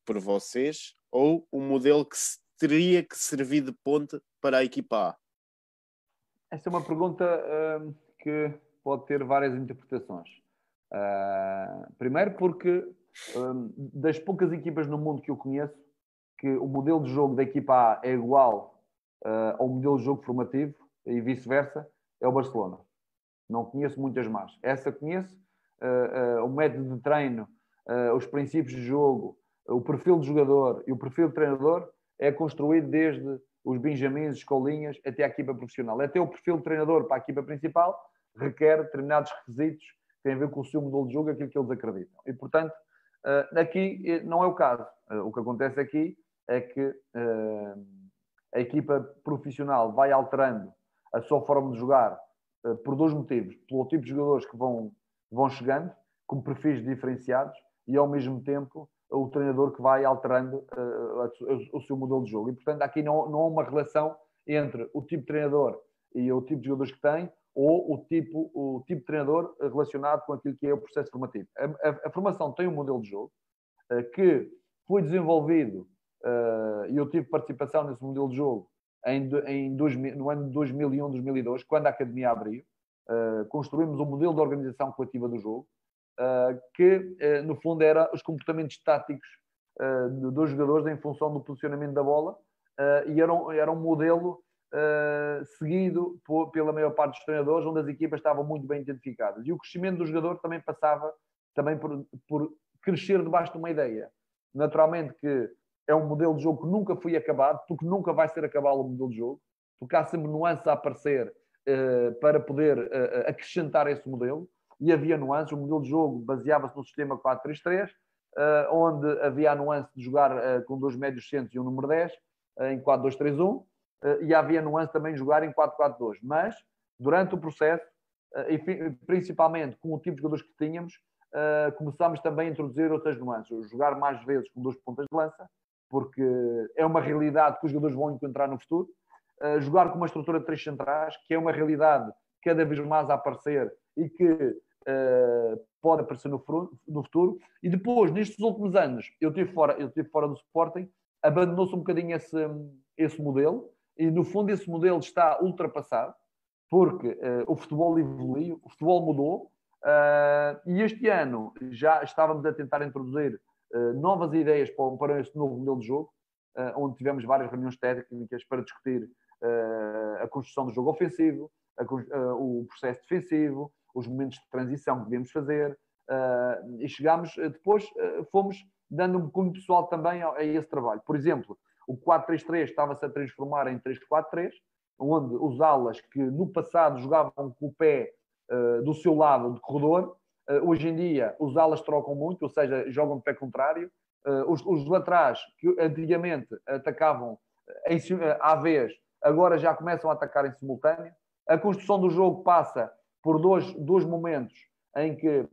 por vocês ou um modelo que teria que servir de ponte para a equipa A? Essa é uma pergunta uh, que pode ter várias interpretações. Uh, primeiro, porque uh, das poucas equipas no mundo que eu conheço, que o modelo de jogo da equipa A é igual ah, ao modelo de jogo formativo e vice-versa, é o Barcelona. Não conheço muitas mais. Essa conheço, o método de treino, os princípios de jogo, o perfil de jogador e o perfil de treinador é construído desde os benjamins, escolinhas, até a equipa profissional. Até o perfil de treinador para a equipa principal requer determinados requisitos que têm a ver com o seu modelo de jogo, aquilo que eles acreditam. E, portanto, Uh, aqui eh, não é o caso. Uh, o que acontece aqui é que a equipa profissional vai alterando a sua forma de jogar por dois motivos. Pelo tipo de jogadores que vão, vão chegando, com perfis diferenciados, e ao mesmo tempo o treinador que vai alterando o seu modelo de jogo. E, portanto, aqui não, não há uma relação entre o tipo de treinador e o tipo de jogadores que tem, ou o tipo, o tipo de treinador relacionado com aquilo que é o processo formativo. A, a, a formação tem um modelo de jogo uh, que foi desenvolvido uh, e eu tive participação nesse modelo de jogo em, em dois, no ano de 2001, 2002, quando a academia abriu. Uh, construímos um modelo de organização coletiva do jogo que, no fundo, era os comportamentos táticos dos jogadores em função do posicionamento da bola e era um, era um modelo seguido pela maior parte dos treinadores, onde as equipas estavam muito bem identificadas. E o crescimento do jogador também passava também por, por crescer debaixo de uma ideia. Naturalmente que é um modelo de jogo que nunca foi acabado, porque nunca vai ser acabado o modelo de jogo, porque há sempre nuances a aparecer para poder acrescentar esse modelo, e havia nuances. O modelo de jogo baseava-se no sistema 4-3-3, uh, onde havia a nuance de jogar com dois médios centros e um número 10, em 4-2-3-1, eh, e havia nuance também jogar em 4-4-2. Mas, durante o processo, eh, e principalmente com o tipo de jogadores que tínhamos, eh, começámos também a introduzir outras nuances. Jogar mais vezes com duas pontas de lança, porque é uma realidade que os jogadores vão encontrar no futuro. Jogar com uma estrutura de três centrais, que é uma realidade cada vez mais a aparecer e que pode aparecer no, futuro. E depois, nestes últimos anos, eu estive fora, eu estive fora do Sporting, abandonou-se um bocadinho esse, esse modelo e no fundo esse modelo está ultrapassado, porque uh, o futebol evoluiu, o futebol mudou, uh, e este ano já estávamos a tentar introduzir novas ideias para, para este novo modelo de jogo, onde tivemos várias reuniões técnicas para discutir a construção do jogo ofensivo, a, o processo defensivo, os momentos de transição que devemos fazer, e chegámos, depois fomos dando um cunho pessoal também a, a esse trabalho. Por exemplo, o 4-3-3 estava-se a transformar em 3-4-3, onde os alas que no passado jogavam com o pé uh, do seu lado de corredor, uh, hoje em dia os alas trocam muito, ou seja, jogam de pé contrário. Uh, os, os laterais que antigamente atacavam em, à vez, agora já começam a atacar em simultâneo. A construção do jogo passa por dois, dois momentos em que,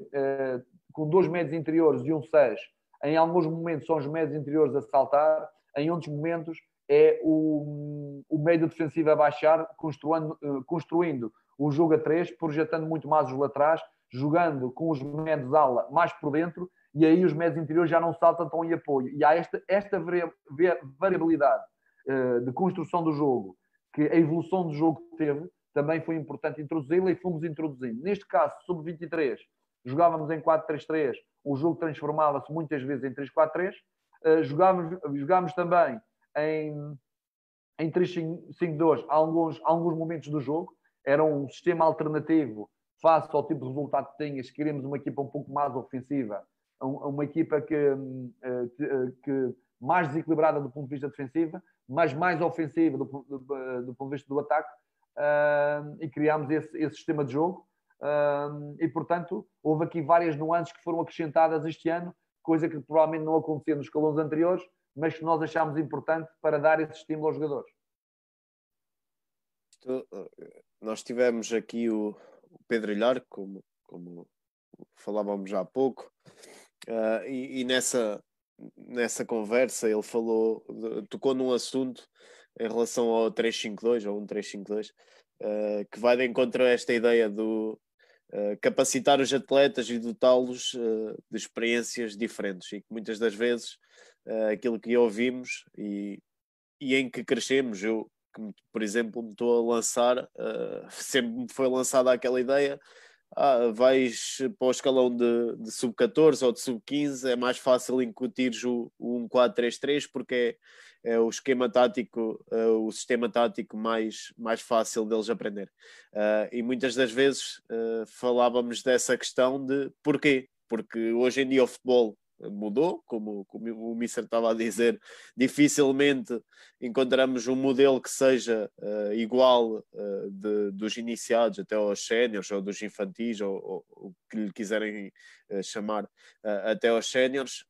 com dois médios interiores e um 6, em alguns momentos são os médios interiores a saltar, em outros momentos é o, o médio defensivo a baixar, construindo, eh, construindo o jogo a três, projetando muito mais os laterais, jogando com os médios ala mais por dentro, e aí os médios interiores já não saltam tão em apoio. E há esta, esta variabilidade uh, de construção do jogo, que a evolução do jogo teve, também foi importante introduzi-la e fomos introduzindo. Neste caso, sub-23, jogávamos em 4-3-3, o jogo transformava-se muitas vezes em 3-4-3, eh, jogámos, jogámos também em, em 3-5-2 alguns, alguns momentos do jogo. Era um sistema alternativo face ao tipo de resultado que tinhas. Queríamos uma equipa um pouco mais ofensiva, uma equipa que, eh, eh, que mais desequilibrada do ponto de vista defensivo, mas mais ofensiva do, do, do ponto de vista do ataque. Uh, e criámos esse, esse, sistema de jogo. Uh, e, portanto, houve aqui várias nuances que foram acrescentadas este ano coisa que provavelmente não acontecia nos escalões anteriores, mas que nós achámos importante para dar esse estímulo aos jogadores. Nós tivemos aqui o, Pedro Ilhar, como, como falávamos já há pouco, uh, e, e, nessa, nessa conversa ele falou, tocou num assunto em relação ao 352 ou um 352, uh, que vai de encontro a esta ideia do, eh, capacitar os atletas e dotá-los uh, de experiências diferentes e que muitas das vezes uh, aquilo que ouvimos e, e em que crescemos, eu, que, por exemplo, me estou a lançar, sempre me foi lançada aquela ideia. Ah, vais para o escalão de, de sub-14 ou de sub-15, é mais fácil incutir o, o 1-4-3-3 porque é, o esquema tático, é o sistema tático mais, mais fácil deles aprender. Uh, e muitas das vezes uh, falávamos dessa questão de porquê? Porque hoje em dia o futebol mudou, como, como o Mister estava a dizer, dificilmente encontramos um modelo que seja uh, igual uh, de, dos iniciados até aos séniores ou dos infantis ou o que lhe quiserem uh, chamar até aos séniores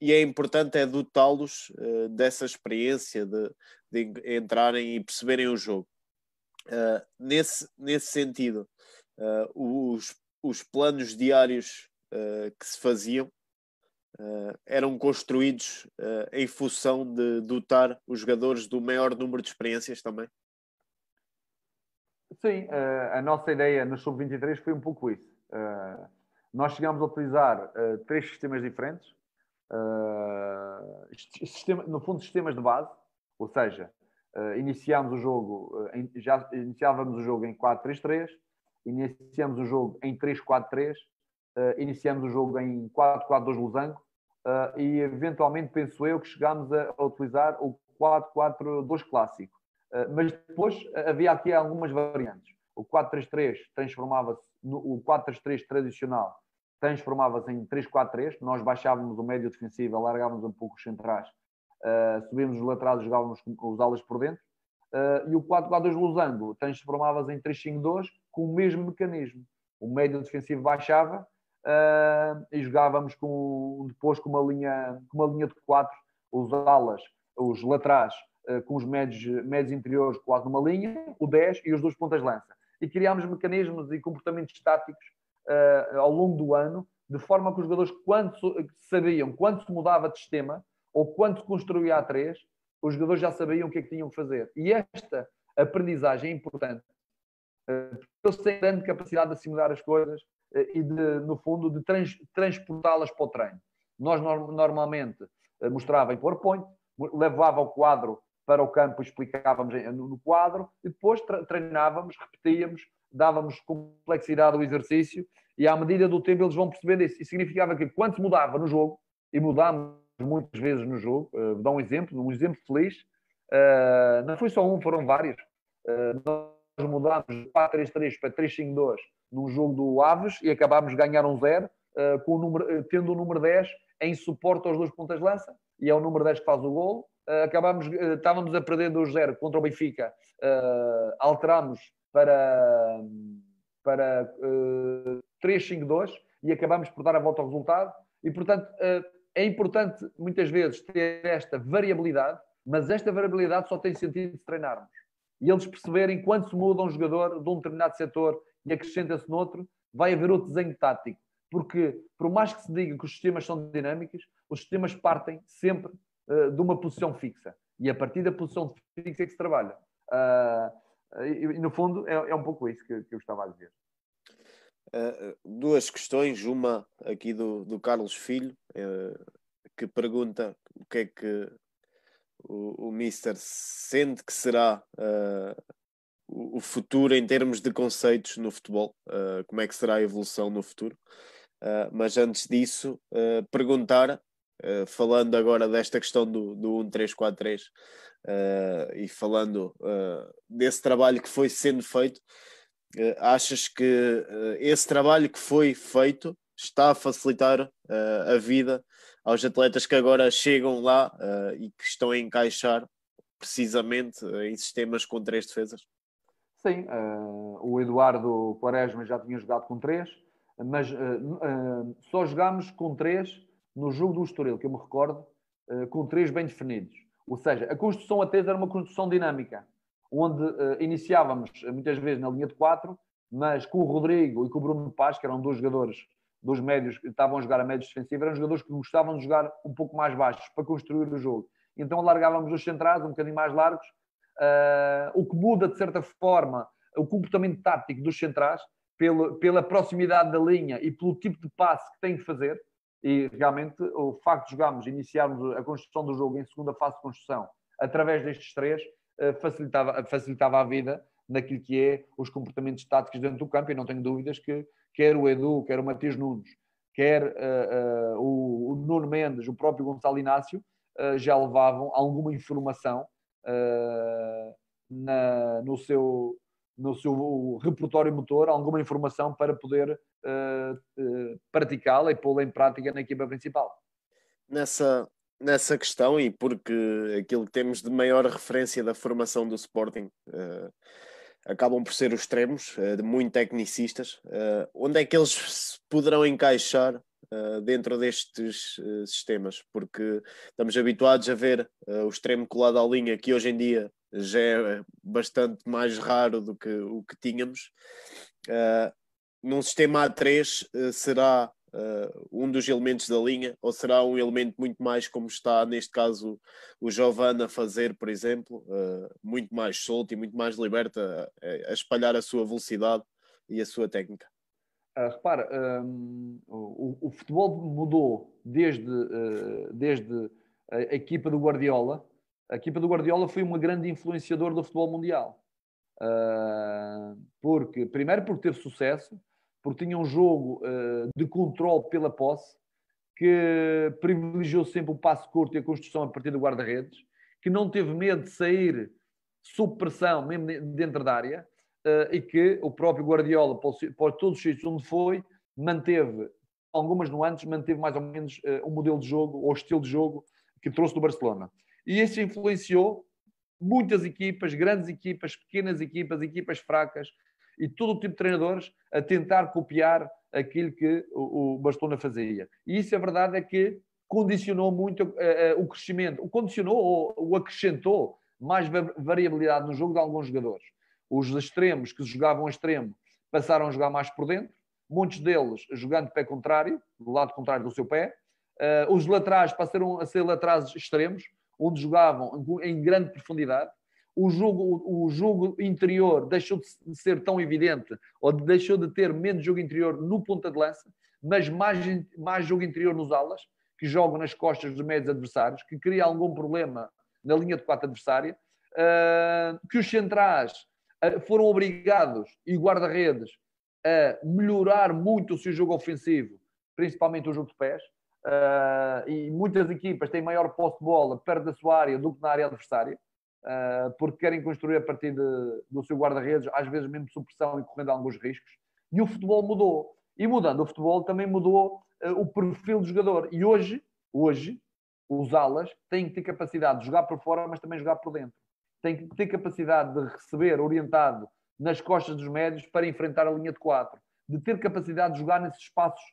e é importante é dotá-los dessa experiência de, de, entrarem e perceberem o jogo. nesse, nesse sentido, os, os planos diários que se faziam uh, eram construídos uh, em função de dotar os jogadores do maior número de experiências também? Sim, uh, a nossa ideia na Sub-23 foi um pouco isso. nós chegámos a utilizar três sistemas diferentes, sistema, no fundo, sistemas de base, ou seja, iniciámos o jogo, em, já iniciávamos o jogo em 4-3-3, iniciamos o jogo em 3-4-3, iniciamos o jogo em 4-4-2 losango uh, e eventualmente penso eu que chegámos a, a utilizar o 4-4-2 clássico. Uh, mas depois havia aqui algumas variantes. O 4-3-3 transformava-se, o 4-3-3 tradicional transformava-se em 3-4-3, nós baixávamos o médio defensivo, alargávamos um pouco os centrais, uh, subíamos os laterais, jogávamos com os alas por dentro, uh, e o 4-4-2 losango transformava-se em 3-5-2 com o mesmo mecanismo. O médio defensivo baixava uh, e jogávamos com, depois com uma linha, com uma linha de quatro, os alas, os laterais com os médios, médios interiores quase numa linha, o 10 e os dois pontas de lança. E criámos mecanismos e comportamentos estáticos uh, ao longo do ano, de forma que os jogadores, quando sabiam quando se mudava de sistema ou quando se construía a 3, os jogadores já sabiam o que é que tinham que fazer. E esta aprendizagem é importante. Eu sei grande capacidade de assimilar as coisas, eh, e, de, no fundo, de trans, transportá-las para o treino. Nós normalmente eh, mostrava em PowerPoint, levava o quadro para o campo, explicávamos no quadro e depois treinávamos, repetíamos, dávamos complexidade ao exercício e à medida do tempo eles vão percebendo isso. Isso significava que quando se mudava no jogo, e mudámos muitas vezes no jogo, uh, vou um exemplo, um exemplo feliz, uh, não foi só um, foram vários. Uh, nós mudámos 4-3-3 para 3-5-2 num jogo do Aves e acabámos de ganhar um zero, uh, com o número, tendo o número 10 em suporte aos dois pontas de lança, e é o número 10 que faz o gol. Uh, acabámos, estávamos a perder 2-0 contra o Benfica, alterámos para, para 3-5-2 e acabámos por dar a volta ao resultado. E, portanto, é importante muitas vezes ter esta variabilidade, mas esta variabilidade só tem sentido se treinarmos. E eles perceberem quando se muda um jogador de um determinado setor e acrescenta-se noutro, vai haver outro desenho tático. Porque, por mais que se diga que os sistemas são dinâmicos, os sistemas partem sempre uh, de uma posição fixa. E a partir da posição fixa é que se trabalha. Uh, e, e, no fundo, é, é, um pouco isso que, que eu estava a dizer. Uh, duas questões. Uma aqui do, do Carlos Filho, que pergunta o que é que o, o Mister sente que será o futuro em termos de conceitos no futebol, uh, como é que será a evolução no futuro. Uh, mas antes disso, uh, perguntar, falando agora desta questão do, do 1-3-4-3 e falando desse trabalho que foi sendo feito, achas que esse trabalho que foi feito está a facilitar a vida aos atletas que agora chegam lá e que estão a encaixar precisamente em sistemas com três defesas? Sim, uh, o Eduardo Quaresma já tinha jogado com três, mas uh, uh, só jogámos com três no jogo do Estoril, que eu me recordo, com três bem definidos. Ou seja, a construção a três era uma construção dinâmica, onde iniciávamos muitas vezes na linha de quatro, mas com o Rodrigo e com o Bruno Paz, que eram dois jogadores, dois médios que estavam a jogar a médios defensivos, eram jogadores que gostavam de jogar um pouco mais baixos para construir o jogo. Então alargávamos os centrais um bocadinho mais largos o que muda, de certa forma, o comportamento tático dos centrais, pela, pela proximidade da linha e pelo tipo de passe que tem que fazer. E realmente o facto de jogarmos, iniciarmos a construção do jogo em segunda fase de construção através destes três, uh, facilitava, facilitava a vida naquilo que é os comportamentos táticos dentro do campo. E não tenho dúvidas que quer o Edu, quer o Matias Nunes, quer uh, uh, o, Nuno Mendes, o próprio Gonçalo Inácio, uh, já levavam alguma informação na, no, seu, no seu repertório motor alguma informação para poder uh, uh, praticá-la e pô-la em prática na equipa principal. nessa, nessa questão e porque aquilo que temos de maior referência da formação do Sporting uh, acabam por ser os extremos, uh, muito tecnicistas. Onde é que eles se poderão encaixar dentro destes sistemas? Porque estamos habituados a ver o extremo colado à linha, que hoje em dia já é bastante mais raro do que o que tínhamos. num sistema A3 será uh, um dos elementos da linha, ou será um elemento muito mais como está, neste caso, o Giovanna a fazer, por exemplo, uh, muito mais solto e muito mais liberta a, a, espalhar a sua velocidade e a sua técnica? Uh, repara, um, o, o, futebol mudou desde, uh, desde a, equipa do Guardiola. A equipa do Guardiola foi uma grande influenciador do futebol mundial. Uh, porque, primeiro, por ter sucesso, porque tinha um jogo uh, de controle pela posse, que privilegiou sempre o passo curto e a construção a partir do guarda-redes, que não teve medo de sair sob pressão, mesmo dentro da área, uh, e que o próprio Guardiola, por, todos os sítios onde foi, manteve algumas nuances, manteve mais ou menos o modelo de jogo ou estilo de jogo que trouxe do Barcelona. E isso influenciou muitas equipas, grandes equipas, pequenas equipas, equipas fracas, e todo o tipo de treinadores a tentar copiar aquilo que o, Barcelona fazia. E isso, a verdade é que condicionou muito uh, uh, o crescimento, o condicionou ou o acrescentou mais variabilidade no jogo de alguns jogadores. Os extremos que jogavam extremo passaram a jogar mais por dentro, muitos deles jogando pé contrário, do lado contrário do seu pé. Uh, os laterais passaram a ser laterais extremos, onde jogavam em grande profundidade. O jogo, o jogo interior deixou de ser tão evidente ou deixou de ter menos jogo interior no ponta de lança, mas mais, mais jogo interior nos alas, que jogam nas costas dos médios adversários, que cria algum problema na linha de quatro adversária, uh, que os centrais uh, foram obrigados, e guarda-redes, a melhorar muito o seu jogo ofensivo, principalmente o jogo de pés, uh, e muitas equipas têm maior posse de bola perto da sua área do que na área adversária, uh, porque querem construir a partir de, do seu guarda-redes, às vezes mesmo sob pressão e correndo alguns riscos. E o futebol mudou. E mudando o futebol também mudou uh, o perfil do jogador. E hoje, hoje, os alas têm que ter capacidade de jogar por fora, mas também jogar por dentro. Têm que ter capacidade de receber orientado nas costas dos médios para enfrentar a linha de quatro. De ter capacidade de jogar nesses espaços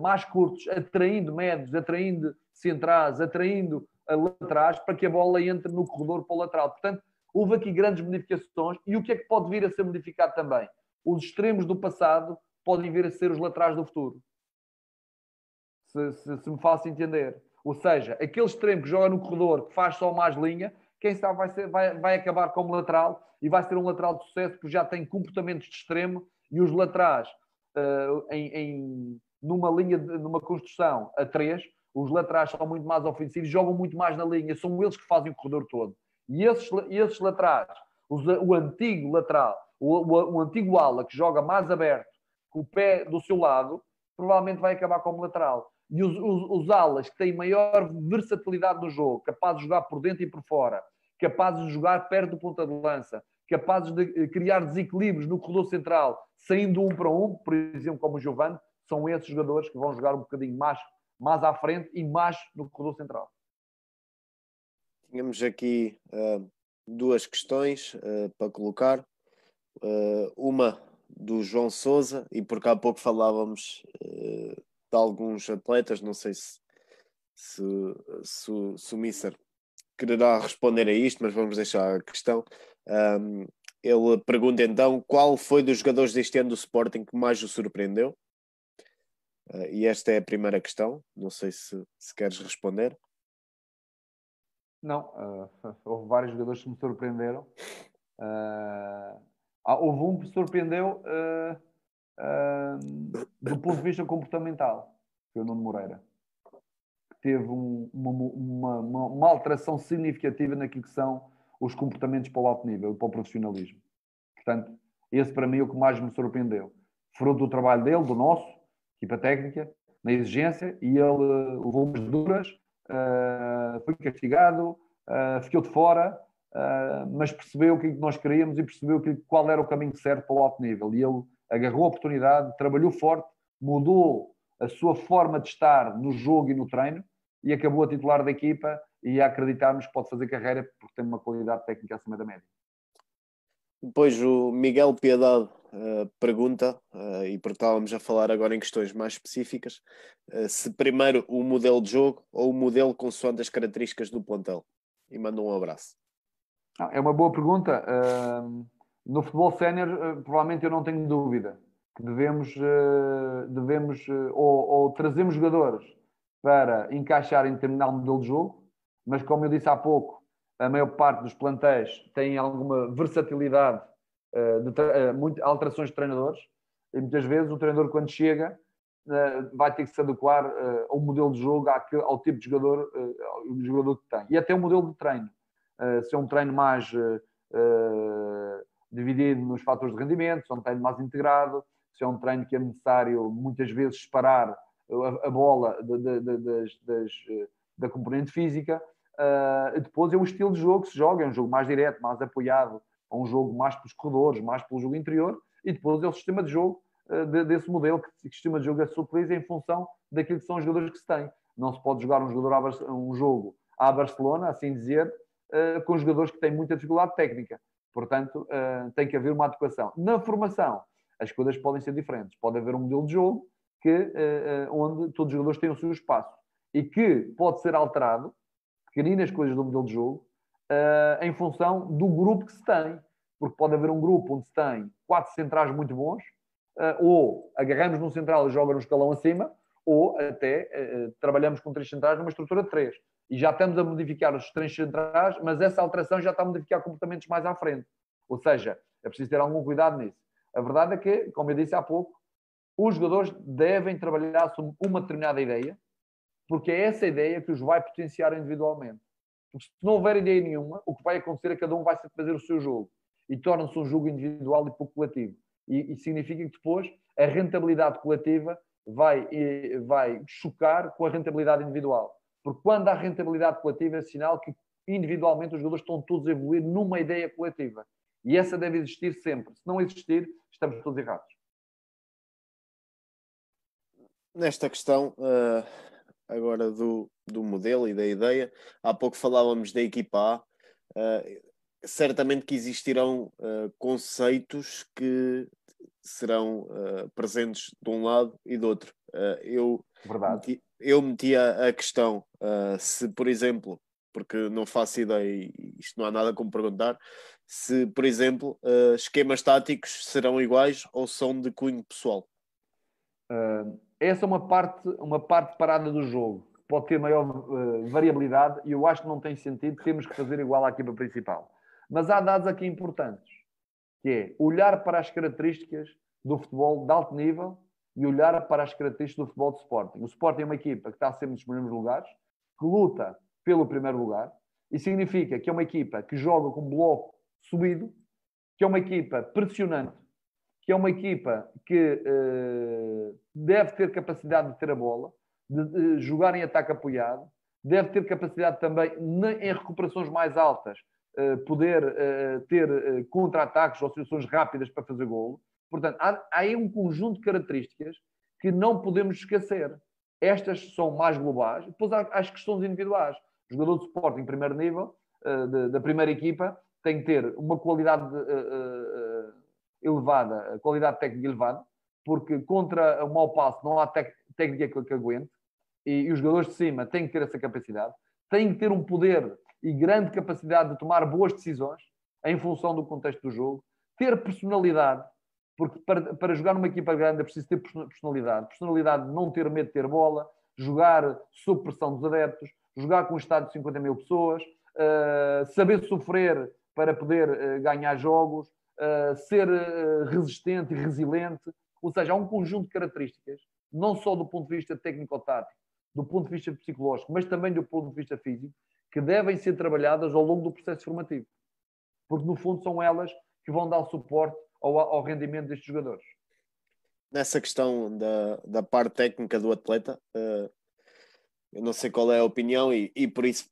mais curtos, atraindo médios, atraindo centrais, atraindo lá atrás para que a bola entre no corredor para o lateral. Portanto, houve aqui grandes modificações e o que é que pode vir a ser modificado também? Os extremos do passado podem vir a ser os laterais do futuro. Se, se, se me faço entender. Ou seja, aquele extremo que joga no corredor, que faz só mais linha, quem sabe vai, ser, vai, vai acabar como lateral e vai ser um lateral de sucesso porque já tem comportamentos de extremo e os laterais uh, em, em, numa linha, de, numa construção a três, os laterais são muito mais ofensivos, jogam muito mais na linha, são eles que fazem o corredor todo. E esses, esses laterais, os, o antigo lateral, o, o, o, antigo ala que joga mais aberto, com o pé do seu lado, provavelmente vai acabar como lateral. E os, os, os alas que têm maior versatilidade no jogo, capazes de jogar por dentro e por fora, capazes de jogar perto do ponta de lança, capazes de eh, criar desequilíbrios no corredor central, saindo um para um, por exemplo, como o Giovanni, são esses jogadores que vão jogar um bocadinho mais mais à frente e mais no corredor central. Tínhamos aqui uh, duas questões uh, para colocar. Uh, uma do João Souza, e porque há pouco falávamos de alguns atletas, não sei se, se, se, se o Misser quererá responder a isto, mas vamos deixar a questão. Um, ele pergunta então qual foi dos jogadores deste ano do Sporting que mais o surpreendeu? Uh, e esta é a primeira questão, não sei se, se queres responder. Não, uh, houve vários jogadores que me surpreenderam. Uh, houve um que me surpreendeu do ponto de vista comportamental, que foi o Nuno Moreira. Que teve um, uma, uma, uma, uma, alteração significativa naquilo que são os comportamentos para o alto nível, para o profissionalismo. Portanto, esse para mim é o que mais me surpreendeu. Fruto do trabalho dele, do nosso, equipa técnica, na exigência, e ele uh, levou umas duras, uh, foi castigado, uh, ficou de fora, mas percebeu o que nós queríamos e percebeu que, qual era o caminho certo para o alto nível. E ele agarrou a oportunidade, trabalhou forte, mudou a sua forma de estar no jogo e no treino, e acabou a titular da equipa e a acreditarmos que pode fazer carreira porque tem uma qualidade técnica acima da média. Depois o Miguel Piedade uh, pergunta, uh, e porque estávamos a falar agora em questões mais específicas, uh, se primeiro o modelo de jogo ou o modelo consoante as características do plantel. E manda um abraço. É uma boa pergunta. no futebol sénior, provavelmente eu não tenho dúvida que devemos, devemos ou, ou trazemos jogadores para encaixar em determinado modelo de jogo, mas como eu disse há pouco, a maior parte dos plantéis tem alguma versatilidade, uh, de uh, muito, alterações de treinadores, e muitas vezes o treinador, quando chega, uh, vai ter que se adequar ao modelo de jogo, ao tipo de jogador, uh, jogador que tem. E até o modelo de treino. se é um treino mais dividido nos fatores de rendimento, se é um treino mais integrado, se é um treino que é necessário muitas vezes separar a, bola das, das, da componente física. Uh, depois é o estilo de jogo que se joga, é um jogo mais direto, mais apoiado, é um jogo mais pelos corredores, mais pelo jogo interior, e depois é o sistema de jogo uh, de, desse modelo, que o sistema de jogo é se utiliza em função daquilo que são os jogadores que se têm. Não se pode jogar um, jogador um jogo à Barcelona, assim dizer, uh, com jogadores que têm muita dificuldade técnica. Portanto, tem que haver uma adequação. Na formação, as coisas podem ser diferentes. Pode haver um modelo de jogo que, onde todos os jogadores têm o seu espaço e que pode ser alterado pequeninas coisas do modelo de jogo uh, em função do grupo que se tem. Porque pode haver um grupo onde se tem quatro centrais muito bons, uh, ou agarramos num central e joga no escalão acima, ou até uh, trabalhamos com três centrais numa estrutura de três. E já estamos a modificar os três centrais, mas essa alteração já está a modificar comportamentos mais à frente. Ou seja, é preciso ter algum cuidado nisso. A verdade é que, como eu disse há pouco, os jogadores devem trabalhar sobre uma determinada ideia, porque é essa ideia que os vai potenciar individualmente. Porque se não houver ideia nenhuma, o que vai acontecer é que cada um vai fazer o seu jogo e torna-se um jogo individual e pouco coletivo. E, e, significa que depois a rentabilidade coletiva vai, vai chocar com a rentabilidade individual. Porque quando há rentabilidade coletiva é sinal que individualmente os jogadores estão todos a evoluir numa ideia coletiva. E essa deve existir sempre. Se não existir, estamos todos errados. Nesta questão, uh agora do, do modelo e da ideia. Há pouco falávamos da equipa A. Uh, certamente que existirão uh, conceitos que serão uh, presentes de um lado e do outro. eu, Verdade. Meti, eu metia a questão se, por exemplo, porque não faço ideia e isto não há nada como perguntar, se, por exemplo, esquemas táticos serão iguais ou são de cunho pessoal. Uh, essa é uma parte, uma parte parada do jogo, que pode ter maior uh, variabilidade e eu acho que não tem sentido termos que fazer igual à equipa principal. Mas há dados aqui importantes, que é olhar para as características do futebol de alto nível e olhar para as características do futebol de Sporting. O Sporting é uma equipa que está sempre nos primeiros lugares, que luta pelo primeiro lugar, e significa que é uma equipa que joga com bloco subido, que é uma equipa pressionante, que é uma equipa que uh, deve ter capacidade de ter a bola, de, de, jogar em ataque apoiado, deve ter capacidade também em recuperações mais altas, uh, poder uh, ter contra-ataques ou situações rápidas para fazer golo. Portanto, há, há aí um conjunto de características que não podemos esquecer. Estas são mais globais, depois há as questões individuais. O jogador de suporte em primeiro nível, da primeira equipa, tem que ter uma qualidade elevada, qualidade técnica elevada, porque contra o mau passo não há técnica que, aguente, e, e, os jogadores de cima têm que ter essa capacidade, têm que ter um poder e grande capacidade de tomar boas decisões em função do contexto do jogo, ter personalidade, porque para, para jogar numa equipa grande é preciso ter personalidade. Personalidade de não ter medo de ter bola, jogar sob pressão dos adeptos, jogar com um estado de 50 mil pessoas, uh, saber sofrer para poder uh, ganhar jogos, ser uh, resistente e resiliente. Ou seja, há um conjunto de características, não só do ponto de vista técnico-tático, do ponto de vista psicológico, mas também do ponto de vista físico, que devem ser trabalhadas ao longo do processo formativo. Porque, no fundo, são elas que vão dar suporte ao, ao rendimento destes jogadores. Nessa questão da, da parte técnica do atleta, uh, eu não sei qual é a opinião e, e por isso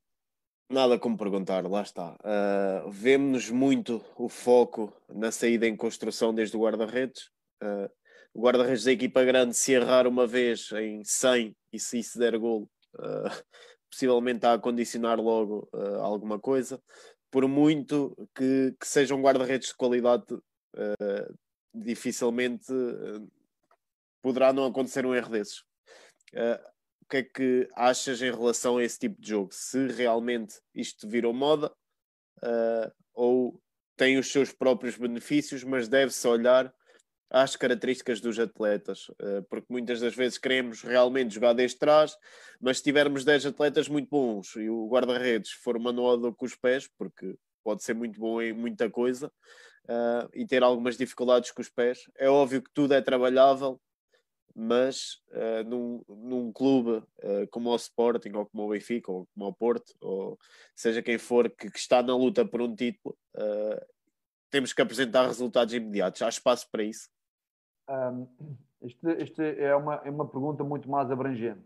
Nada como perguntar, lá está. Uh, Vemos-nos muito o foco na saída em construção desde o guarda-redes. Uh, o guarda-redes da equipa grande, se errar uma vez em 100 e se isso der gol, uh, possivelmente está a condicionar logo uh, alguma coisa, por muito que, que sejam guarda-redes de qualidade, dificilmente poderá não acontecer um erro desses. O que é que achas em relação a esse tipo de jogo? Se realmente isto virou moda ou tem os seus próprios benefícios, mas deve-se olhar às características dos atletas, eh, porque muitas das vezes queremos realmente jogar desde trás, mas se tivermos 10 atletas muito bons e o guarda-redes for manuado com os pés, porque pode ser muito bom em muita coisa, uh, e ter algumas dificuldades com os pés, é óbvio que tudo é trabalhável, mas uh, num, num clube uh, como o Sporting, ou como o Benfica, ou como o Porto, ou seja quem for que, que está na luta por um título, temos que apresentar resultados imediatos. Há espaço para isso? Um, isto, isto, é, uma, é uma pergunta muito mais abrangente.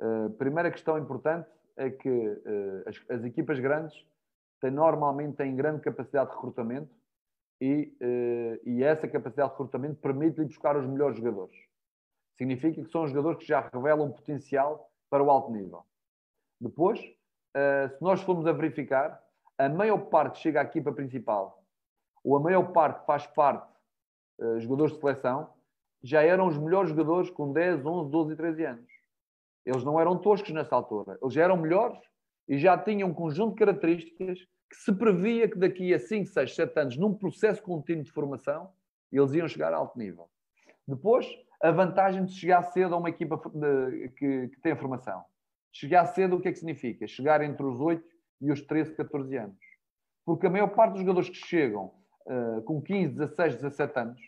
Uh, primeira questão importante é que uh, as, as, equipas grandes têm, normalmente têm grande capacidade de recrutamento e, uh, e essa capacidade de recrutamento permite-lhe buscar os melhores jogadores. Significa que são jogadores que já revelam potencial para o alto nível. Depois, se nós formos a verificar, a maior parte chega à equipa principal, ou a maior parte faz parte uh, jogadores de seleção, já eram os melhores jogadores com 10, 11, 12 e 13 anos. Eles não eram toscos nessa altura. Eles já eram melhores e já tinham um conjunto de características que se previa que daqui a 5, 6, 7 anos, num processo contínuo de formação, eles iam chegar a alto nível. Depois, a vantagem de chegar cedo a uma equipa de, que, que, tem formação. Chegar cedo, o que é que significa? Chegar entre os 8 e os 13, 14 anos. Porque a maior parte dos jogadores que chegam uh, com 15, 16, 17 anos,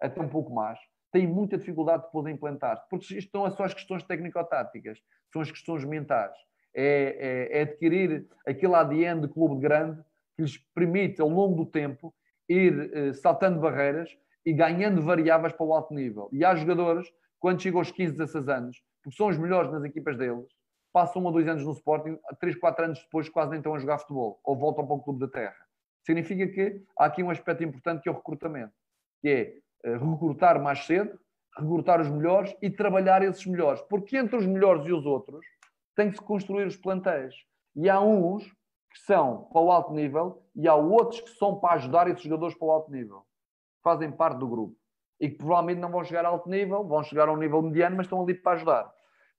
até um pouco mais, têm muita dificuldade depois em implantar porque isto não é só as questões técnico-táticas, são as questões mentais. É, é, é, adquirir aquele ADN de clube grande que lhes permite, ao longo do tempo, ir uh, saltando barreiras e ganhando variáveis para o alto nível. E há jogadores, quando chegam aos 15, 16 anos, porque são os melhores nas equipas deles, passam um ou dois anos no Sporting, três, quatro anos depois quase nem estão a jogar futebol, ou voltam para o clube da terra. Significa que há aqui um aspecto importante que é o recrutamento, que é eh, recrutar mais cedo, recrutar os melhores e trabalhar esses melhores. Porque entre os melhores e os outros tem que se construir os plantéis. E há uns que são para o alto nível e há outros que são para ajudar esses jogadores para o alto nível. Fazem parte do grupo. E que provavelmente não vão chegar a alto nível, vão chegar a um nível mediano, mas estão ali para ajudar.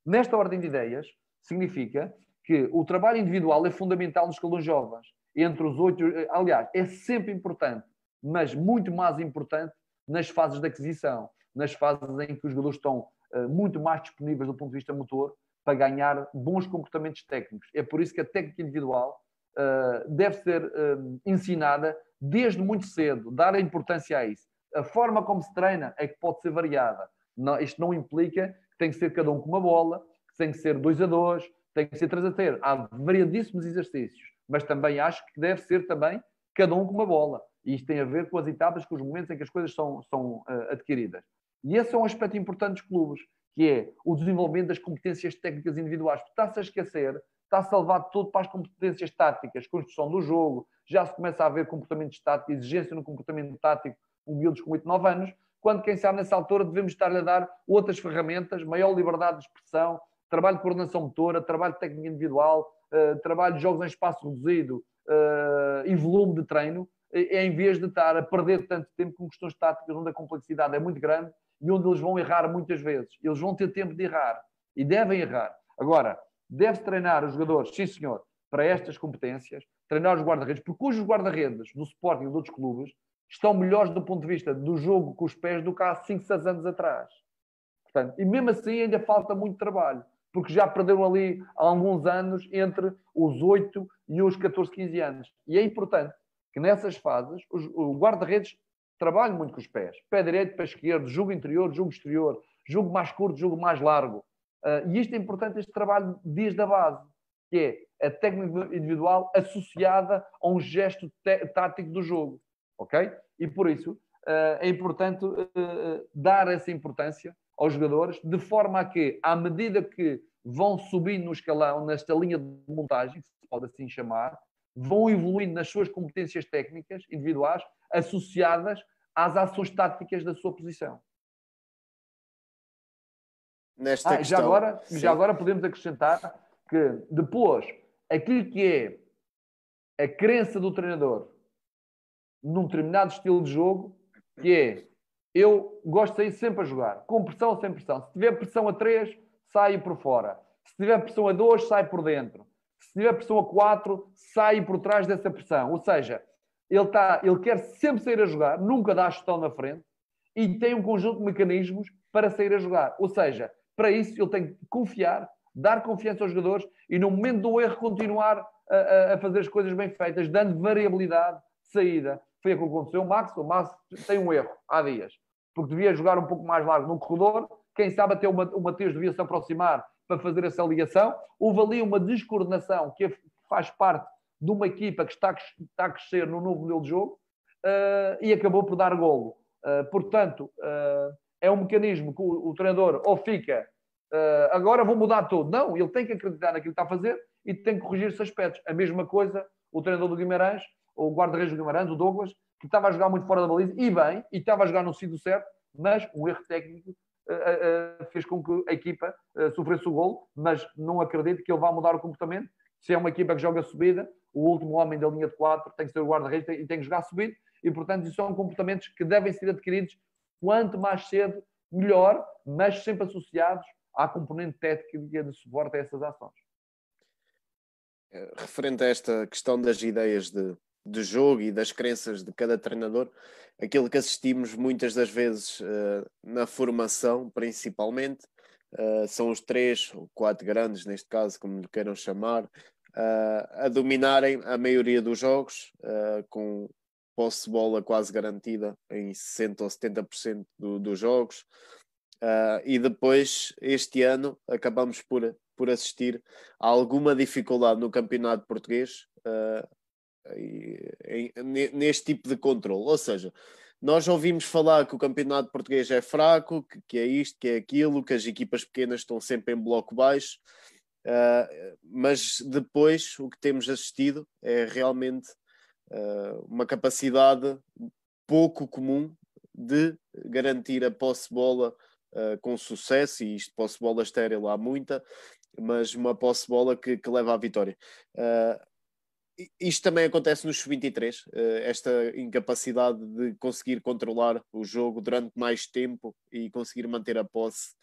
Nesta ordem de ideias, significa que o trabalho individual é fundamental nos escalões jovens entre os oito. Aliás, é sempre importante, mas muito mais importante nas fases de aquisição, nas fases em que os jogadores estão uh, muito mais disponíveis do ponto de vista motor para ganhar bons comportamentos técnicos. É por isso que a técnica individual uh, deve ser uh, ensinada desde muito cedo, dar a importância a isso. A forma como se treina é que pode ser variada. Não, isto não implica que tem que ser cada um com uma bola, que tem que ser dois a dois, tem que ser três a ter. Há variadíssimos exercícios mas também acho que deve ser também cada um com uma bola. E isto tem a ver com as etapas, com os momentos em que as coisas são, são uh, adquiridas. E esse é um aspecto importante dos clubes, que é o desenvolvimento das competências técnicas individuais. Está-se a esquecer, está-se a levar tudo para as competências táticas, construção do jogo, já se começa a haver comportamentos táticos, exigência no comportamento tático, um miúdos com 8, 9 anos, quando, quem sabe, nessa altura devemos estar-lhe a dar outras ferramentas, maior liberdade de expressão, trabalho de coordenação motora, trabalho de técnica individual, uh, trabalho de jogos em espaço reduzido uh, e volume de treino, em vez de estar a perder tanto tempo com questões táticas onde a complexidade é muito grande e onde eles vão errar muitas vezes. Eles vão ter tempo de errar e devem errar. Agora, deve-se treinar os jogadores, sim senhor, para estas competências, treinar os guarda-redes, porque os guarda-redes do Sporting e de outros clubes estão melhores do ponto de vista do jogo com os pés do que há 5, 6 anos atrás. Portanto, e mesmo assim ainda falta muito trabalho porque já perderam ali há alguns anos entre os 8 e os 14, 15 anos. E é importante que nessas fases os, o guarda-redes trabalhe muito com os pés. Pé direito, pé esquerdo, jogo interior, jogo exterior, jogo mais curto, jogo mais largo. Uh, e isto é importante, este trabalho desde a base, que é a técnica individual associada a um gesto tático do jogo. Ok? E por isso uh, é importante uh, dar essa importância aos jogadores, de forma a que, à medida que vão subindo no escalão, nesta linha de montagem, que se pode assim chamar, vão evoluindo nas suas competências técnicas individuais associadas às ações táticas da sua posição. Nesta ah, questão, já, agora, já agora podemos acrescentar que depois aquilo que é a crença do treinador num determinado estilo de jogo, que é eu gosto de sair sempre a jogar, com pressão ou sem pressão. Se tiver pressão a 3, saio por fora. Se tiver pressão a 2, sai por dentro. Se tiver pressão a 4, sai por trás dessa pressão. Ou seja, ele, tá, ele quer sempre sair a jogar, nunca dá a gestão na frente e tem um conjunto de mecanismos para sair a jogar. Ou seja, para isso ele tem que confiar, dar confiança aos jogadores e no momento do erro continuar a, a fazer as coisas bem feitas, dando variabilidade de saída. Foi o que aconteceu. O Max, o Max tem um erro há dias, porque devia jogar um pouco mais largo no corredor. Quem sabe até o Mateus devia se aproximar para fazer essa ligação. Houve ali uma descoordenação que faz parte de uma equipa que está, está a crescer no novo modelo de jogo uh, e acabou por dar golo. Uh, portanto, uh, é um mecanismo que o, o treinador ou fica agora vou mudar tudo. Não, ele tem que acreditar naquilo que está a fazer e tem que corrigir esses aspectos. A mesma coisa o treinador do Guimarães, o guarda-redes do Guimarães, o Douglas, que estava a jogar muito fora da baliza, e bem, e estava a jogar no sítio certo, mas um erro técnico uh, uh, fez com que a equipa uh, sofresse o gol, mas não acredito que ele vá mudar o comportamento. Se é uma equipa que joga subida, o último homem da linha de 4 tem que ser o guarda-redes e tem que jogar subido, e portanto isso são comportamentos que devem ser adquiridos quanto mais cedo, melhor, mas sempre associados à componente técnica de suporte a essas ações. Eh, referente a esta questão das ideias de, de jogo e das crenças de cada treinador, aquilo que assistimos muitas das vezes uh, na formação, principalmente, uh, são os três ou quatro grandes, neste caso, como lhe queiram chamar, a dominarem a maioria dos jogos, com posse de bola quase garantida em 60% ou 70% do, dos jogos. Uh, e depois, este ano, acabamos por, por assistir a alguma dificuldade no campeonato português em, neste tipo de controle. Ou seja, nós ouvimos falar que o campeonato português é fraco, que, que, é isto, que é aquilo, que as equipas pequenas estão sempre em bloco baixo. Uh, mas depois o que temos assistido é realmente uh, uma capacidade pouco comum de garantir a posse bola uh, com sucesso, e isto posse bola estéril há muita, mas uma posse bola que, que leva à vitória. isto também acontece nos 23 esta incapacidade de conseguir controlar o jogo durante mais tempo e conseguir manter a posse,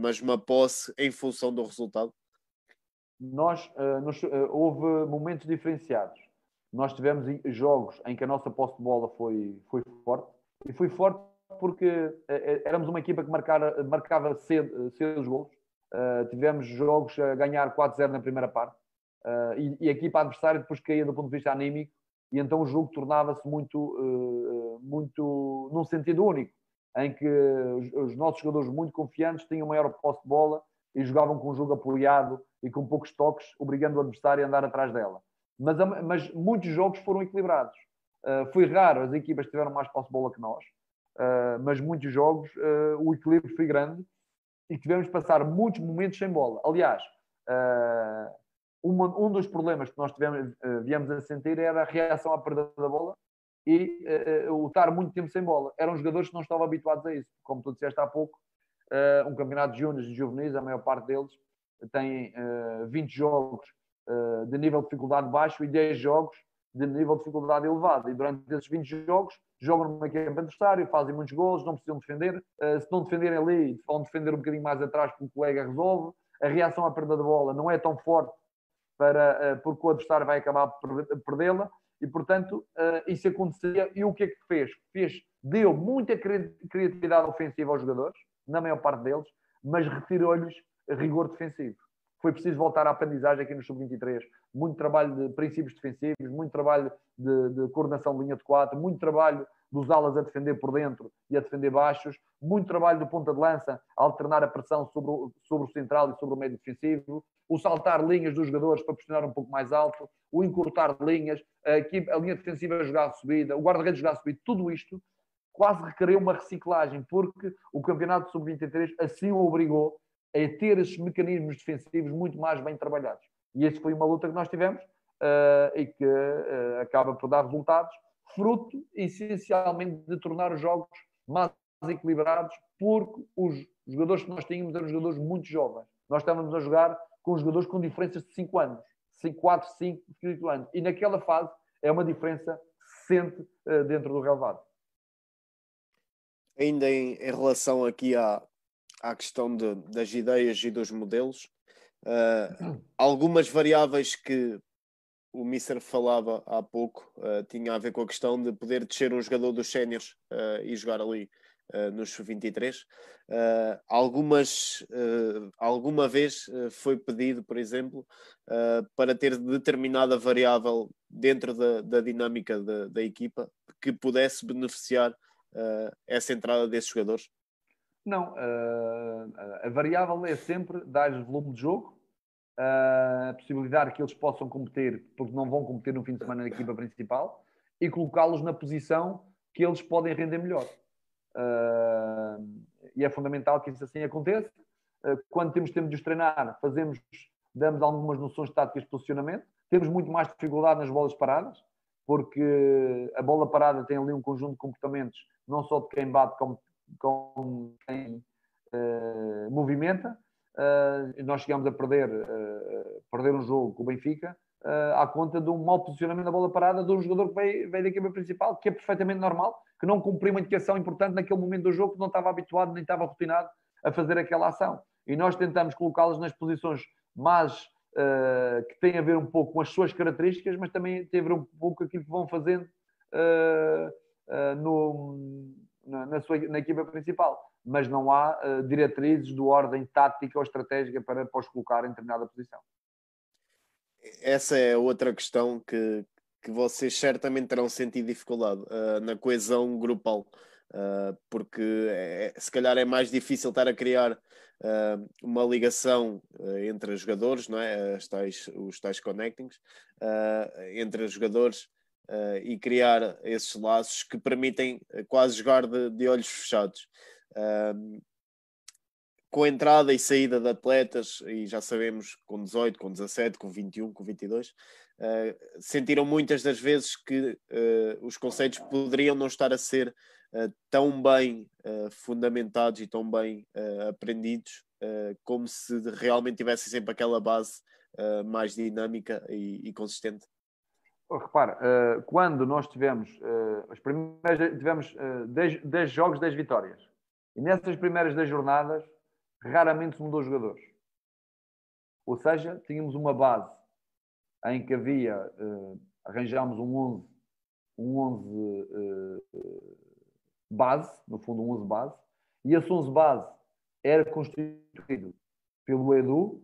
mas uma posse em função do resultado nós, uh, nos, uh, houve momentos diferenciados. Nós tivemos jogos em que a nossa posse de bola foi, foi forte, e foi forte porque uh, éramos uma equipa que marcara, marcava cedo, cedo os gols. tivemos jogos a ganhar 4-0 na primeira parte, e, e, a equipa adversária depois caía do ponto de vista anímico, e então o jogo tornava-se muito, muito num sentido único, em que os, os nossos jogadores muito confiantes tinham maior posse de bola e jogavam com um jogo apoiado e com poucos toques, obrigando o adversário a andar atrás dela. Mas, mas muitos jogos foram equilibrados. Uh, foi raro, as equipas tiveram mais posse de bola que nós, uh, mas muitos jogos uh, o equilíbrio foi grande e tivemos de passar muitos momentos sem bola. Aliás, uma, um dos problemas que nós tivemos, viemos a sentir era a reação à perda da bola e o estar muito tempo sem bola. Eram jogadores que não estavam habituados a isso. Como tu disseste há pouco, um campeonato de júniores e juvenis, a maior parte deles tem uh, 20 jogos uh, de nível de dificuldade baixo e 10 jogos de nível de dificuldade elevado. E durante esses 20 jogos, jogam numa equipe adversário, fazem muitos gols, não precisam defender. Uh, se não defenderem ali, vão defender um bocadinho mais atrás porque o colega resolve. A reação à perda da bola não é tão forte para, uh, porque o adversário vai acabar por perdê-la. E, portanto, isso acontecia. E o que é que fez? Fez, deu muita criatividade ofensiva aos jogadores, na maior parte deles, mas retirou-lhes rigor defensivo. Foi preciso voltar à aprendizagem aqui no Sub-23. Muito trabalho de princípios defensivos, muito trabalho de, de coordenação de linha de quatro, muito trabalho dos alas a defender por dentro e a defender baixos, muito trabalho do ponta de lança a alternar a pressão sobre o, sobre o central e sobre o meio defensivo, o saltar linhas dos jogadores para pressionar um pouco mais alto, o encurtar linhas, a, a linha defensiva a jogar a subida, o guarda-redes jogar a subida, tudo isto quase requereu uma reciclagem, porque o campeonato sub-23 assim o obrigou a ter esses mecanismos defensivos muito mais bem trabalhados. E essa foi uma luta que nós tivemos uh, e que uh, acaba por dar resultados, fruto essencialmente de tornar os jogos mais equilibrados, porque os jogadores que nós tínhamos eram jogadores muito jovens. Nós estávamos a jogar com jogadores com diferenças de 5 anos, 4, 5, 5 anos. E naquela fase é uma diferença sente uh, dentro do relevado. Ainda em, em, relação aqui à, à questão de, das ideias e dos modelos, uh, algumas variáveis que o Mister falava há pouco uh, tinha a ver com a questão de poder descer um jogador dos séniores uh, e jogar ali nos 23. algumas, alguma vez foi pedido, por exemplo, para ter determinada variável dentro da, da dinâmica da, da, equipa que pudesse beneficiar essa entrada desses jogadores? Não, a variável é sempre dar volume de jogo a possibilidade que eles possam competir, porque não vão competir no fim de semana na equipa principal, e colocá-los na posição que eles podem render melhor. Uh, e é fundamental que isso assim aconteça. Quando temos tempo de os treinar, fazemos, damos algumas noções táticas de posicionamento. Temos muito mais dificuldade nas bolas paradas, porque a bola parada tem ali um conjunto de comportamentos, não só de quem bate, como, como quem uh, movimenta. Uh, nós chegámos a perder, uh, perder um jogo com o Benfica uh, à conta de um mau posicionamento da bola parada de um jogador que veio, veio da equipa principal, que é perfeitamente normal, que não cumpriu uma indicação importante naquele momento do jogo, que não estava habituado nem estava rotinado a fazer aquela ação. E nós tentamos colocá-los nas posições mais que têm a ver um pouco com as suas características, mas também tem a ver um pouco com aquilo que vão fazendo no, na, na, sua, na equipa principal mas não há uh, diretrizes de ordem tática ou estratégica para, para os colocar em determinada posição. Essa é outra questão que, que vocês certamente terão sentido dificuldade uh, na coesão grupal, uh, porque é, se calhar é mais difícil estar a criar uh, uma ligação entre os jogadores, não é? Tais, os tais connectings, entre os jogadores e criar esses laços que permitem quase jogar de, de olhos fechados. Com a entrada e saída de atletas, e já sabemos com 18, com 17, com 21, com 22, uh, sentiram muitas das vezes que uh, os conceitos poderiam não estar a ser uh, tão bem fundamentados e tão bem aprendidos, como se realmente tivessem sempre aquela base mais dinâmica e, e consistente. Oh, repara, quando nós tivemos, as primeiras, tivemos 10, 10 jogos, 10 vitórias e nessas primeiras 10 jornadas, raramente se mudou jogadores. Ou seja, tínhamos uma base em que havia, uh, arranjámos um 11, um 11 uh, base, no fundo um 11 base, e esse 11 base era constituído pelo Edu,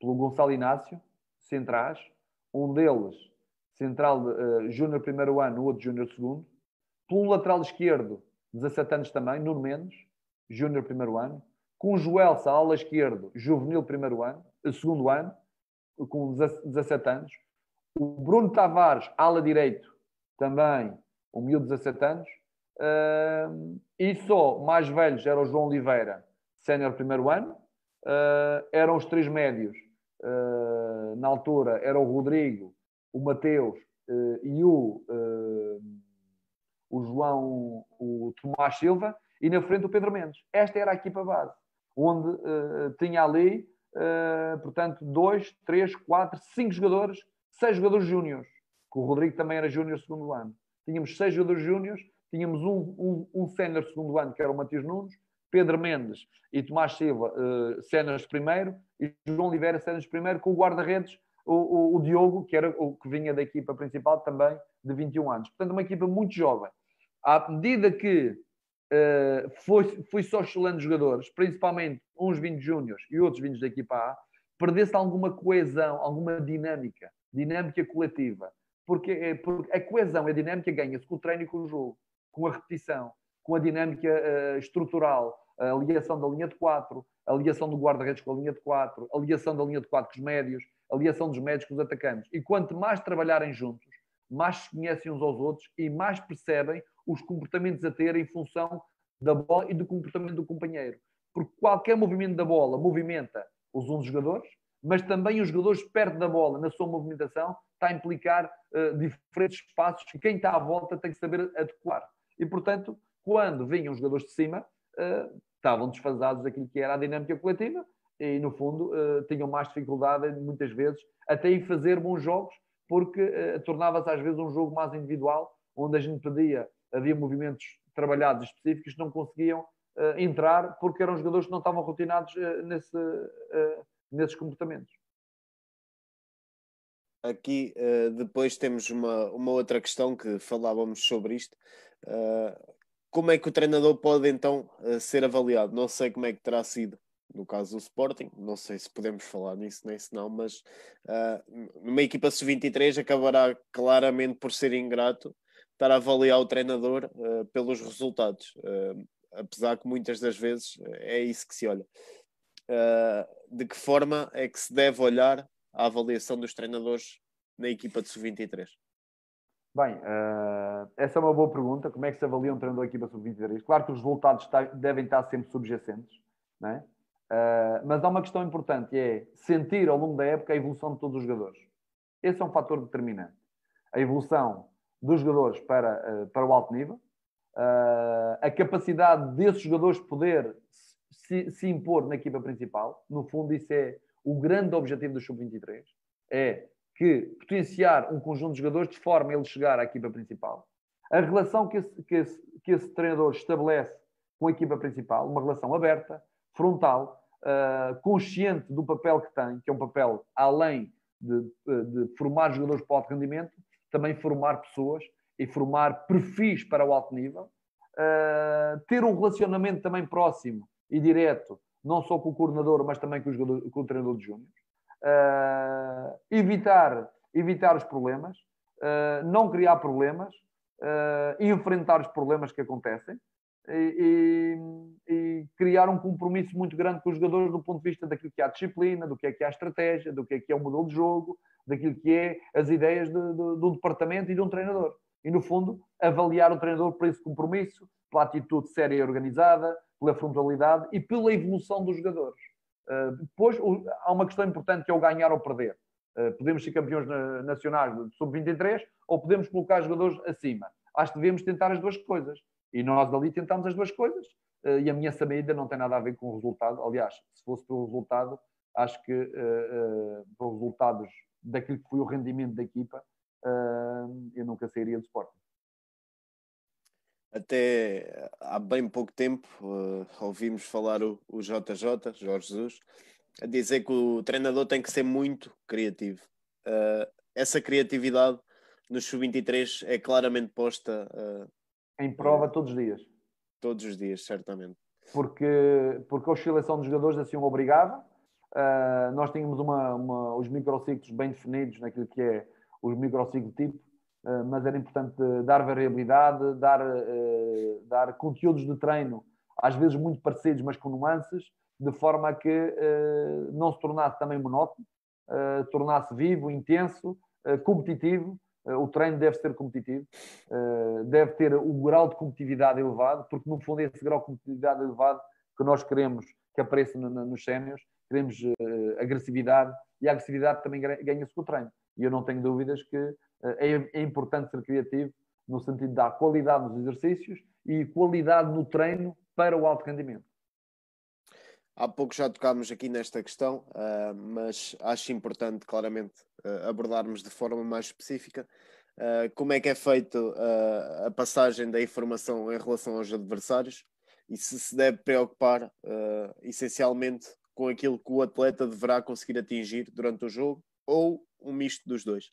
pelo Gonçalo Inácio, centrais, um deles central uh, júnior primeiro ano, outro júnior segundo, pelo lateral esquerdo, 17 anos também, Nuno Mendes, Júnior primeiro ano, com o Joelsa, ala esquerdo, juvenil primeiro ano, eh, segundo ano, com 17 anos, o Bruno Tavares, ala direito, também, um mil 17 anos, uh, e só mais velhos era o João Oliveira, sénior primeiro ano, uh, eram os três médios, uh, na altura era o Rodrigo, o Mateus e o o João, o Tomás Silva e na frente o Pedro Mendes. Esta era a equipa base, onde uh, tinha ali, uh, portanto, dois, três, quatro, cinco jogadores, seis jogadores júniores, que o Rodrigo também era júnior segundo ano. Tínhamos seis jogadores júniores, tínhamos um, um, um sénior segundo ano, que era o Matias Nunes, Pedro Mendes e Tomás Silva, uh, primeiro, e João Oliveira, séniores primeiro, com o guarda-redes, o, o, o, Diogo, que era o que vinha da equipa principal, também de 21 anos. Portanto, uma equipa muito jovem à medida que uh, foi, foi só oscilando jogadores, principalmente uns vindos júniores e outros vindos da equipa A, perdesse alguma coesão, alguma dinâmica, dinâmica coletiva. Porque, é, porque a coesão, a dinâmica ganha-se com o treino e com o jogo, com a repetição, com a dinâmica uh, estrutural, a ligação da linha de 4, a ligação do guarda-redes com a linha de 4, a ligação da linha de 4 com os médios, a ligação dos médios com os atacantes. E quanto mais trabalharem juntos, mais se conhecem uns aos outros e mais percebem os comportamentos a ter em função da bola e do comportamento do companheiro. Porque qualquer movimento da bola movimenta os 11 jogadores, mas também os jogadores perto da bola, na sua movimentação, está a implicar uh, diferentes passos que quem está à volta tem que saber adequar. E, portanto, quando vinham os jogadores de cima, uh, estavam desfasados daquilo que era a dinâmica coletiva e, no fundo, uh, tinham mais dificuldade, muitas vezes, até em fazer bons jogos, porque uh, tornava-se às vezes um jogo mais individual, onde a gente pedia, havia movimentos trabalhados específicos que não conseguiam uh, entrar, porque eram jogadores que não estavam rotinados nesse, nesses comportamentos. Aqui depois temos uma, uma outra questão que falávamos sobre isto. como é que o treinador pode então ser avaliado? Não sei como é que terá sido no caso do Sporting, não sei se podemos falar nisso nem se não, mas uh, numa equipa sub-23 acabará claramente por ser ingrato estar a avaliar o treinador uh, pelos resultados, uh, apesar que muitas das vezes é isso que se olha. de que forma é que se deve olhar a avaliação dos treinadores na equipa de sub-23? Bem, essa é uma boa pergunta. Como é que se avalia um treinador da equipa sub-23? Claro que os resultados devem estar sempre subjacentes, não é? Uh, mas há uma questão importante, é sentir ao longo da época a evolução de todos os jogadores. Esse é um fator determinante. A evolução dos jogadores para, uh, para o alto nível, uh, a capacidade desses jogadores poder se, se, impor na equipa principal. No fundo, isso é o grande objetivo do Sub-23. É que potenciar um conjunto de jogadores de forma a ele chegar à equipa principal. A relação que esse, que esse, que esse treinador estabelece com a equipa principal, uma relação aberta, frontal, uh, consciente do papel que tem, que é um papel além de, de formar jogadores para alto rendimento, também formar pessoas e formar perfis para o alto nível, uh, ter um relacionamento também próximo e direto, não só com o coordenador, mas também com o, jogador, com o treinador de júnior, uh, evitar, evitar os problemas, não criar problemas, enfrentar os problemas que acontecem, e, e, criar um compromisso muito grande com os jogadores do ponto de vista daquilo que é a disciplina, do que é que é a estratégia, do que é que é o modelo de jogo, daquilo que é as ideias de, de, de um departamento e de um treinador. E, no fundo, avaliar o treinador por esse compromisso, pela atitude séria e organizada, pela frontalidade e pela evolução dos jogadores. Uh, depois, há uma questão importante que é o ganhar ou perder. Uh, podemos ser campeões nacionais de sub-23 ou podemos colocar jogadores acima. Acho que devemos tentar as duas coisas. E nós ali tentamos as duas coisas. Uh, e a minha saída não tem nada a ver com o resultado. Aliás, se fosse pelo resultado, acho que uh, uh, pelos resultados daquilo que foi o rendimento da equipa, eu nunca sairia do Sporting. Até há bem pouco tempo ouvimos falar o, o JJ, Jorge Jesus, a dizer que o treinador tem que ser muito criativo. essa criatividade no Sub-23 é claramente posta em prova todos os dias. Todos os dias, certamente. Porque, porque a oscilação dos jogadores assim o obrigava. Uh, nós tínhamos uma, uma, os microciclos bem definidos naquilo que é os microciclos tipo, uh, mas era importante dar variabilidade, dar, uh, dar conteúdos de treino, às vezes muito parecidos, mas com nuances, de forma a que não se tornasse também monótono, tornasse vivo, intenso, competitivo o treino deve ser competitivo, eh, deve ter o grau de competitividade elevado, porque no fundo é esse grau de competitividade elevado que nós queremos que apareça nos sénios, queremos eh, agressividade e a agressividade também ganha-se com o treino. E eu não tenho dúvidas que é, é importante ser criativo no sentido de dar qualidade nos exercícios e qualidade no treino para o alto rendimento. Há pouco já tocámos aqui nesta questão, uh, mas acho importante claramente uh, abordarmos de forma mais específica uh, como é que é feita a passagem da informação em relação aos adversários e se se deve preocupar essencialmente com aquilo que o atleta deverá conseguir atingir durante o jogo ou um misto dos dois.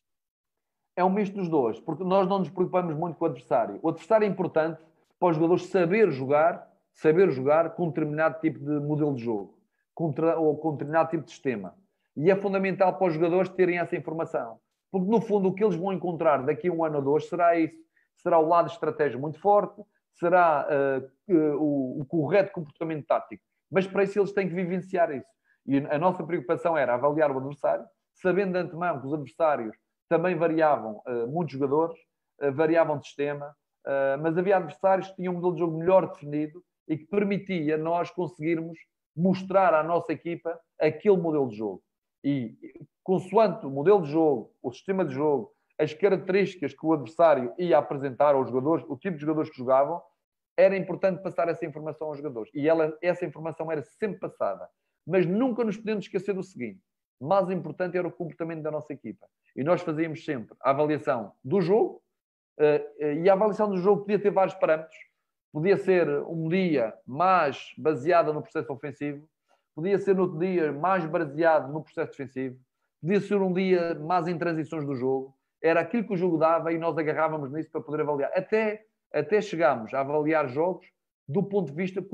É um misto dos dois, porque nós não nos preocupamos muito com o adversário. O adversário é importante para os jogadores saber jogar saber jogar com um determinado tipo de modelo de jogo com, ou com um determinado tipo de sistema. E é fundamental para os jogadores terem essa informação. Porque, no fundo, o que eles vão encontrar daqui a um ano ou dois será isso. Será o lado de estratégia muito forte, será uh, o, o, correto comportamento tático. Mas para isso eles têm que vivenciar isso. E a nossa preocupação era avaliar o adversário, sabendo de antemão que os adversários também variavam uh, muitos jogadores, variavam de sistema, mas havia adversários que tinham um modelo de jogo melhor definido e que permitia nós conseguirmos mostrar à nossa equipa aquele modelo de jogo. E, consoante o modelo de jogo, o sistema de jogo, as características que o adversário ia apresentar aos jogadores, o tipo de jogadores que jogavam, era importante passar essa informação aos jogadores. E ela, essa informação era sempre passada. Mas nunca nos podemos esquecer do seguinte: mais importante era o comportamento da nossa equipa. E nós fazíamos sempre a avaliação do jogo, uh, e a avaliação do jogo podia ter vários parâmetros. Podia ser um dia mais baseada no processo ofensivo, podia ser outro dia mais baseado no processo defensivo, podia ser um dia mais em transições do jogo. Era aquilo que o jogo dava e nós agarrávamos nisso para poder avaliar. Até, até chegámos a avaliar jogos do ponto de vista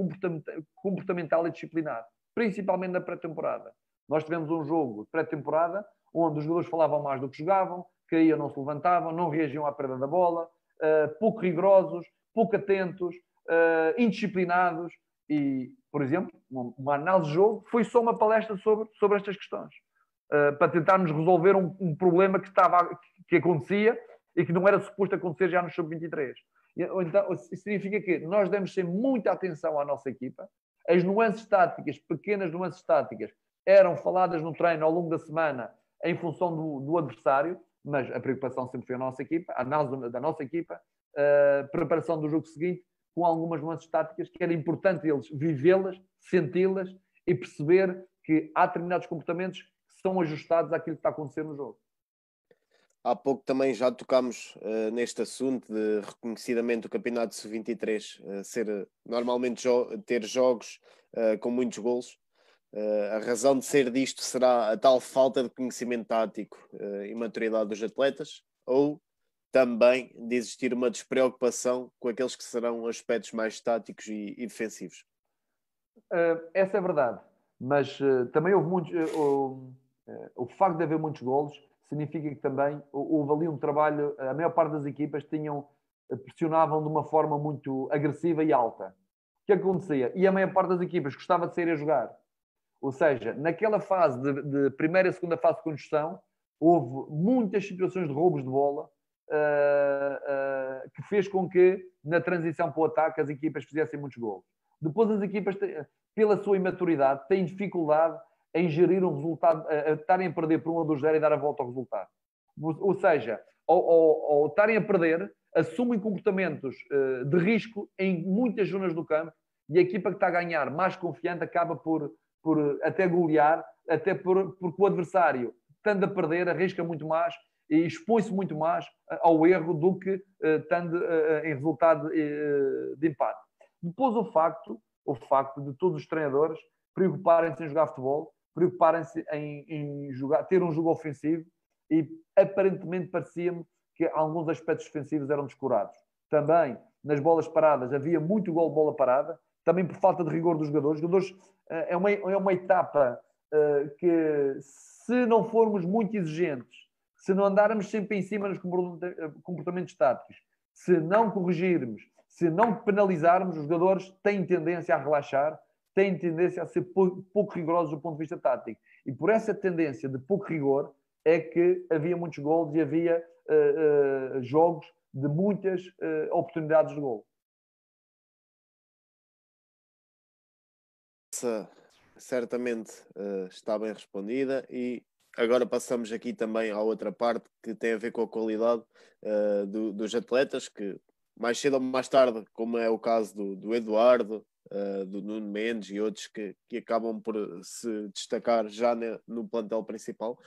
comportamental e disciplinar, principalmente na pré-temporada. Nós tivemos um jogo de pré-temporada onde os jogadores falavam mais do que jogavam, caíam, não se levantavam, não reagiam à perda da bola, uh, pouco rigorosos, pouco atentos, uh, indisciplinados. E, por exemplo, uma, análise de jogo foi só uma palestra sobre, sobre estas questões, uh, para tentarmos resolver um, um, problema que, estava, que acontecia e que não era suposto acontecer já no sub-23. Então, isso significa que nós demos sempre muita atenção à nossa equipa, as nuances táticas, pequenas nuances táticas, eram faladas no treino ao longo da semana em função do, do adversário, mas a preocupação sempre foi a nossa equipa, a análise da nossa equipa, a preparação do jogo seguinte, com algumas nuances táticas que era importante eles vivê-las, senti-las e perceber que há determinados comportamentos que são ajustados àquilo que está acontecendo no jogo. Há pouco também já tocámos uh, neste assunto de reconhecidamente o Campeonato Sub-23 uh, ser uh, normalmente jo ter jogos com muitos golos. Uh, a razão de ser disto será a tal falta de conhecimento tático uh, e maturidade dos atletas ou também de existir uma despreocupação com aqueles que serão aspectos mais táticos e, e defensivos? Uh, essa é verdade, mas também houve muitos. o facto de haver muitos golos significa que também houve ali um trabalho. A maior parte das equipas tinham pressionavam de uma forma muito agressiva e alta. O que acontecia? E a maior parte das equipas gostava de sair a jogar ou seja, naquela fase de, de primeira e segunda fase de construção, houve muitas situações de roubos de bola uh, uh, que fez com que, na transição para o ataque, as equipas fizessem muitos gols. Depois, as equipas, pela sua imaturidade, têm dificuldade em gerir um resultado, a, estarem a perder por um ou dois zero e dar a volta ao resultado. Ou, seja, ao, estarem a perder, assumem comportamentos de risco em muitas zonas do campo e a equipa que está a ganhar mais confiante acaba por por até golear, até por, porque o adversário, tende a perder, arrisca muito mais e expõe-se muito mais eh, ao erro do que uh, tende uh, em resultado de empate. Depois o facto, o facto de todos os treinadores preocuparem-se em jogar futebol, preocuparem-se em, em, jogar, ter um jogo ofensivo e aparentemente parecia-me que alguns aspectos defensivos eram descurados. Também nas bolas paradas havia muito gol de bola parada, também por falta de rigor dos jogadores. Os jogadores é uma, é uma etapa que, se não formos muito exigentes, se não andarmos sempre em cima nos comportamentos táticos, se não corrigirmos, se não penalizarmos, os jogadores têm tendência a relaxar, têm tendência a ser pouco, rigorosos do ponto de vista tático. E por essa tendência de pouco rigor é que havia muitos gols e havia uh, uh, jogos de muitas oportunidades de gol. certamente uh, está bem respondida e agora passamos aqui também à outra parte que tem a ver com a qualidade uh, do, dos atletas que mais cedo ou mais tarde, como é o caso do, do Eduardo, uh, do Nuno Mendes e outros que, que acabam por se destacar já ne, no plantel principal,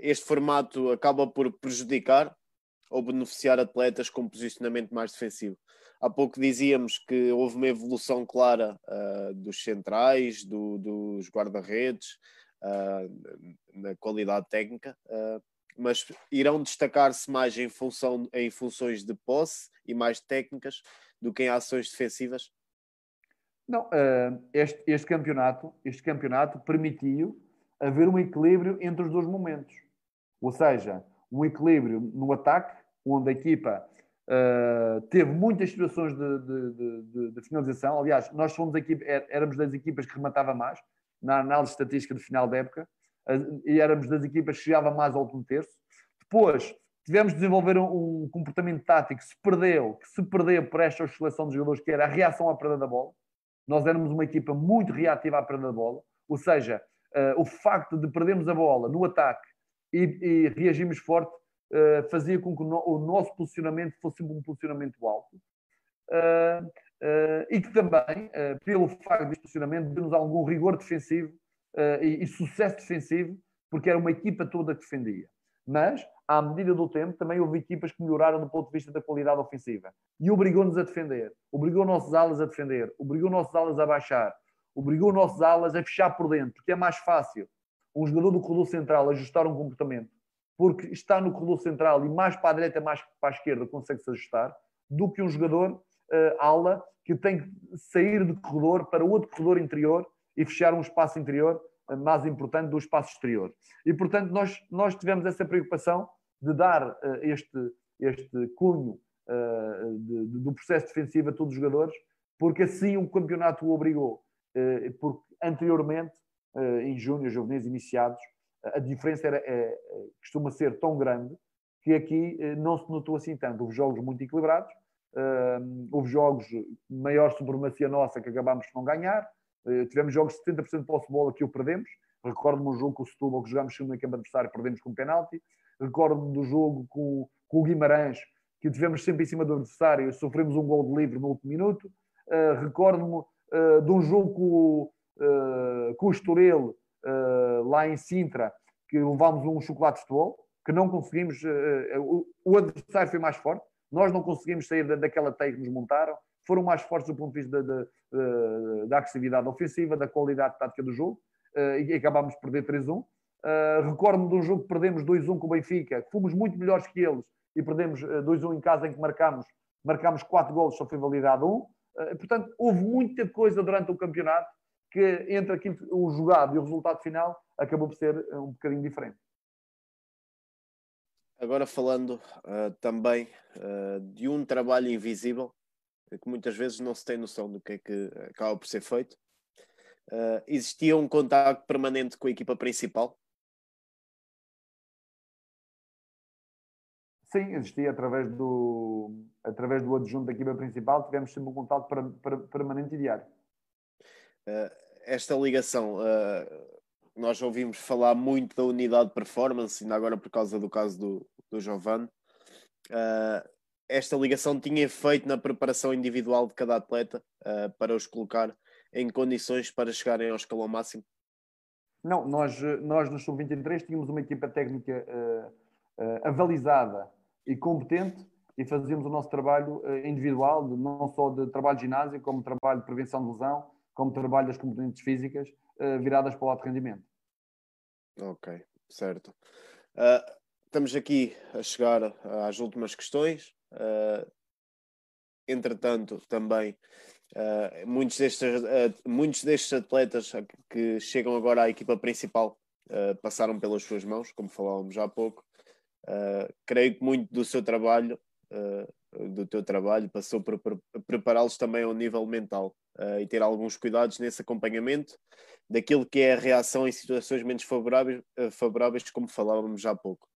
este formato acaba por prejudicar ou beneficiar atletas com posicionamento mais defensivo. Há pouco dizíamos que houve uma evolução clara uh, dos centrais, do, dos guarda-redes, uh, na qualidade técnica, uh, mas irão destacar-se mais em, função, em funções de posse e mais técnicas do que em ações defensivas? Não, este, este, campeonato, este campeonato permitiu haver um equilíbrio entre os dois momentos. Ou seja, um equilíbrio no ataque, onde a equipa Uh, teve muitas situações de, de, de, de, finalização. Aliás, nós fomos aqui, é, éramos das equipas que rematava mais na análise estatística de final da época e éramos das equipas que chegava mais ao último terço. Depois tivemos de desenvolver um, um, comportamento tático que se perdeu, que se perdeu por esta oscilação dos jogadores, que era a reação à perda da bola. Nós éramos uma equipa muito reativa à perda da bola, ou seja, uh, o facto de perdermos a bola no ataque e, e reagirmos forte uh, fazia com que o, no, o, nosso posicionamento fosse um posicionamento alto. Uh, e que também, pelo facto de posicionamento, deu-nos algum rigor defensivo e, e sucesso defensivo, porque era uma equipa toda que defendia. Mas, à medida do tempo, também houve equipas que melhoraram do ponto de vista da qualidade ofensiva. E obrigou-nos a defender. Obrigou nossos alas a defender. Obrigou nossos alas a baixar. Obrigou nossos alas a fechar por dentro. Porque é mais fácil um jogador do corredor central ajustar um comportamento porque está no corredor central e mais para a direita, mais para a esquerda consegue se ajustar, do que um jogador uh, ala que tem que sair do corredor para outro corredor interior e fechar um espaço interior mais importante do espaço exterior. E, portanto, nós, nós tivemos essa preocupação de dar uh, este, este cunho de, de, do processo defensivo a todos os jogadores, porque assim o campeonato o obrigou. porque anteriormente, em junho, juvenis iniciados, a diferença era, é, é, costuma ser tão grande que aqui eh, não se notou assim tanto. Houve jogos muito equilibrados, uh, houve jogos maior supremacia nossa que acabámos por não ganhar, uh, tivemos jogos de 70% de posse de bola que o perdemos. Recordo-me um jogo com o Setúbal que jogámos segundo em campo adversário perdemos com um penalti. Recordo-me do jogo com, com, o Guimarães, que tivemos sempre em cima do adversário sofremos um gol de livre no último minuto. Uh, Recordo-me de um jogo com, com o Estoril, uh, lá em Sintra, que levámos um chocolate de futebol, que não conseguimos, uh, o, adversário foi mais forte, nós não conseguimos sair da, daquela teia que nos montaram, foram mais fortes do ponto de vista da, da, da agressividade ofensiva, da qualidade tática do jogo, uh, e acabámos por perder 3-1. Uh, Recordo-me de um jogo que perdemos 2-1 com o Benfica, que fomos muito melhores que eles e perdemos 2-1 em casa em que marcámos, marcámos 4 golos, só foi validado 1. Um. Uh, portanto, houve muita coisa durante o campeonato que entre aquilo, o jogado e o resultado final acabou por ser eh, um bocadinho diferente. Agora falando uh, também uh, de um trabalho invisível, que muitas vezes não se tem noção do que é que acaba por ser feito. Uh, existia um contato permanente com a equipa principal? Sim, existia através do, através do adjunto da equipa principal, tivemos sempre um contato permanente e diário. Uh, esta ligação, uh, nós ouvimos falar muito da unidade de performance, ainda agora por causa do caso do, do Giovanni. Uh, esta ligação tinha efeito na preparação individual de cada atleta uh, para os colocar em condições para chegarem ao escalão máximo? Não, nós, nós no Sub-23 tínhamos uma equipa técnica uh, uh, avalizada e competente e fazíamos o nosso trabalho individual, não só de trabalho de ginásio, como trabalho de prevenção de lesão, como trabalho das componentes físicas viradas para o alto rendimento. Ok, certo. Uh, estamos aqui a chegar às últimas questões. Uh, entretanto, também muitos, destes, muitos destes atletas que chegam agora à equipa principal passaram pelas suas mãos, como falávamos já há pouco. creio que muito do seu trabalho do teu trabalho passou por, prepará-los também ao nível mental uh, e ter alguns cuidados nesse acompanhamento daquilo que é a reação em situações menos favoráveis, uh, favoráveis como falávamos já há pouco.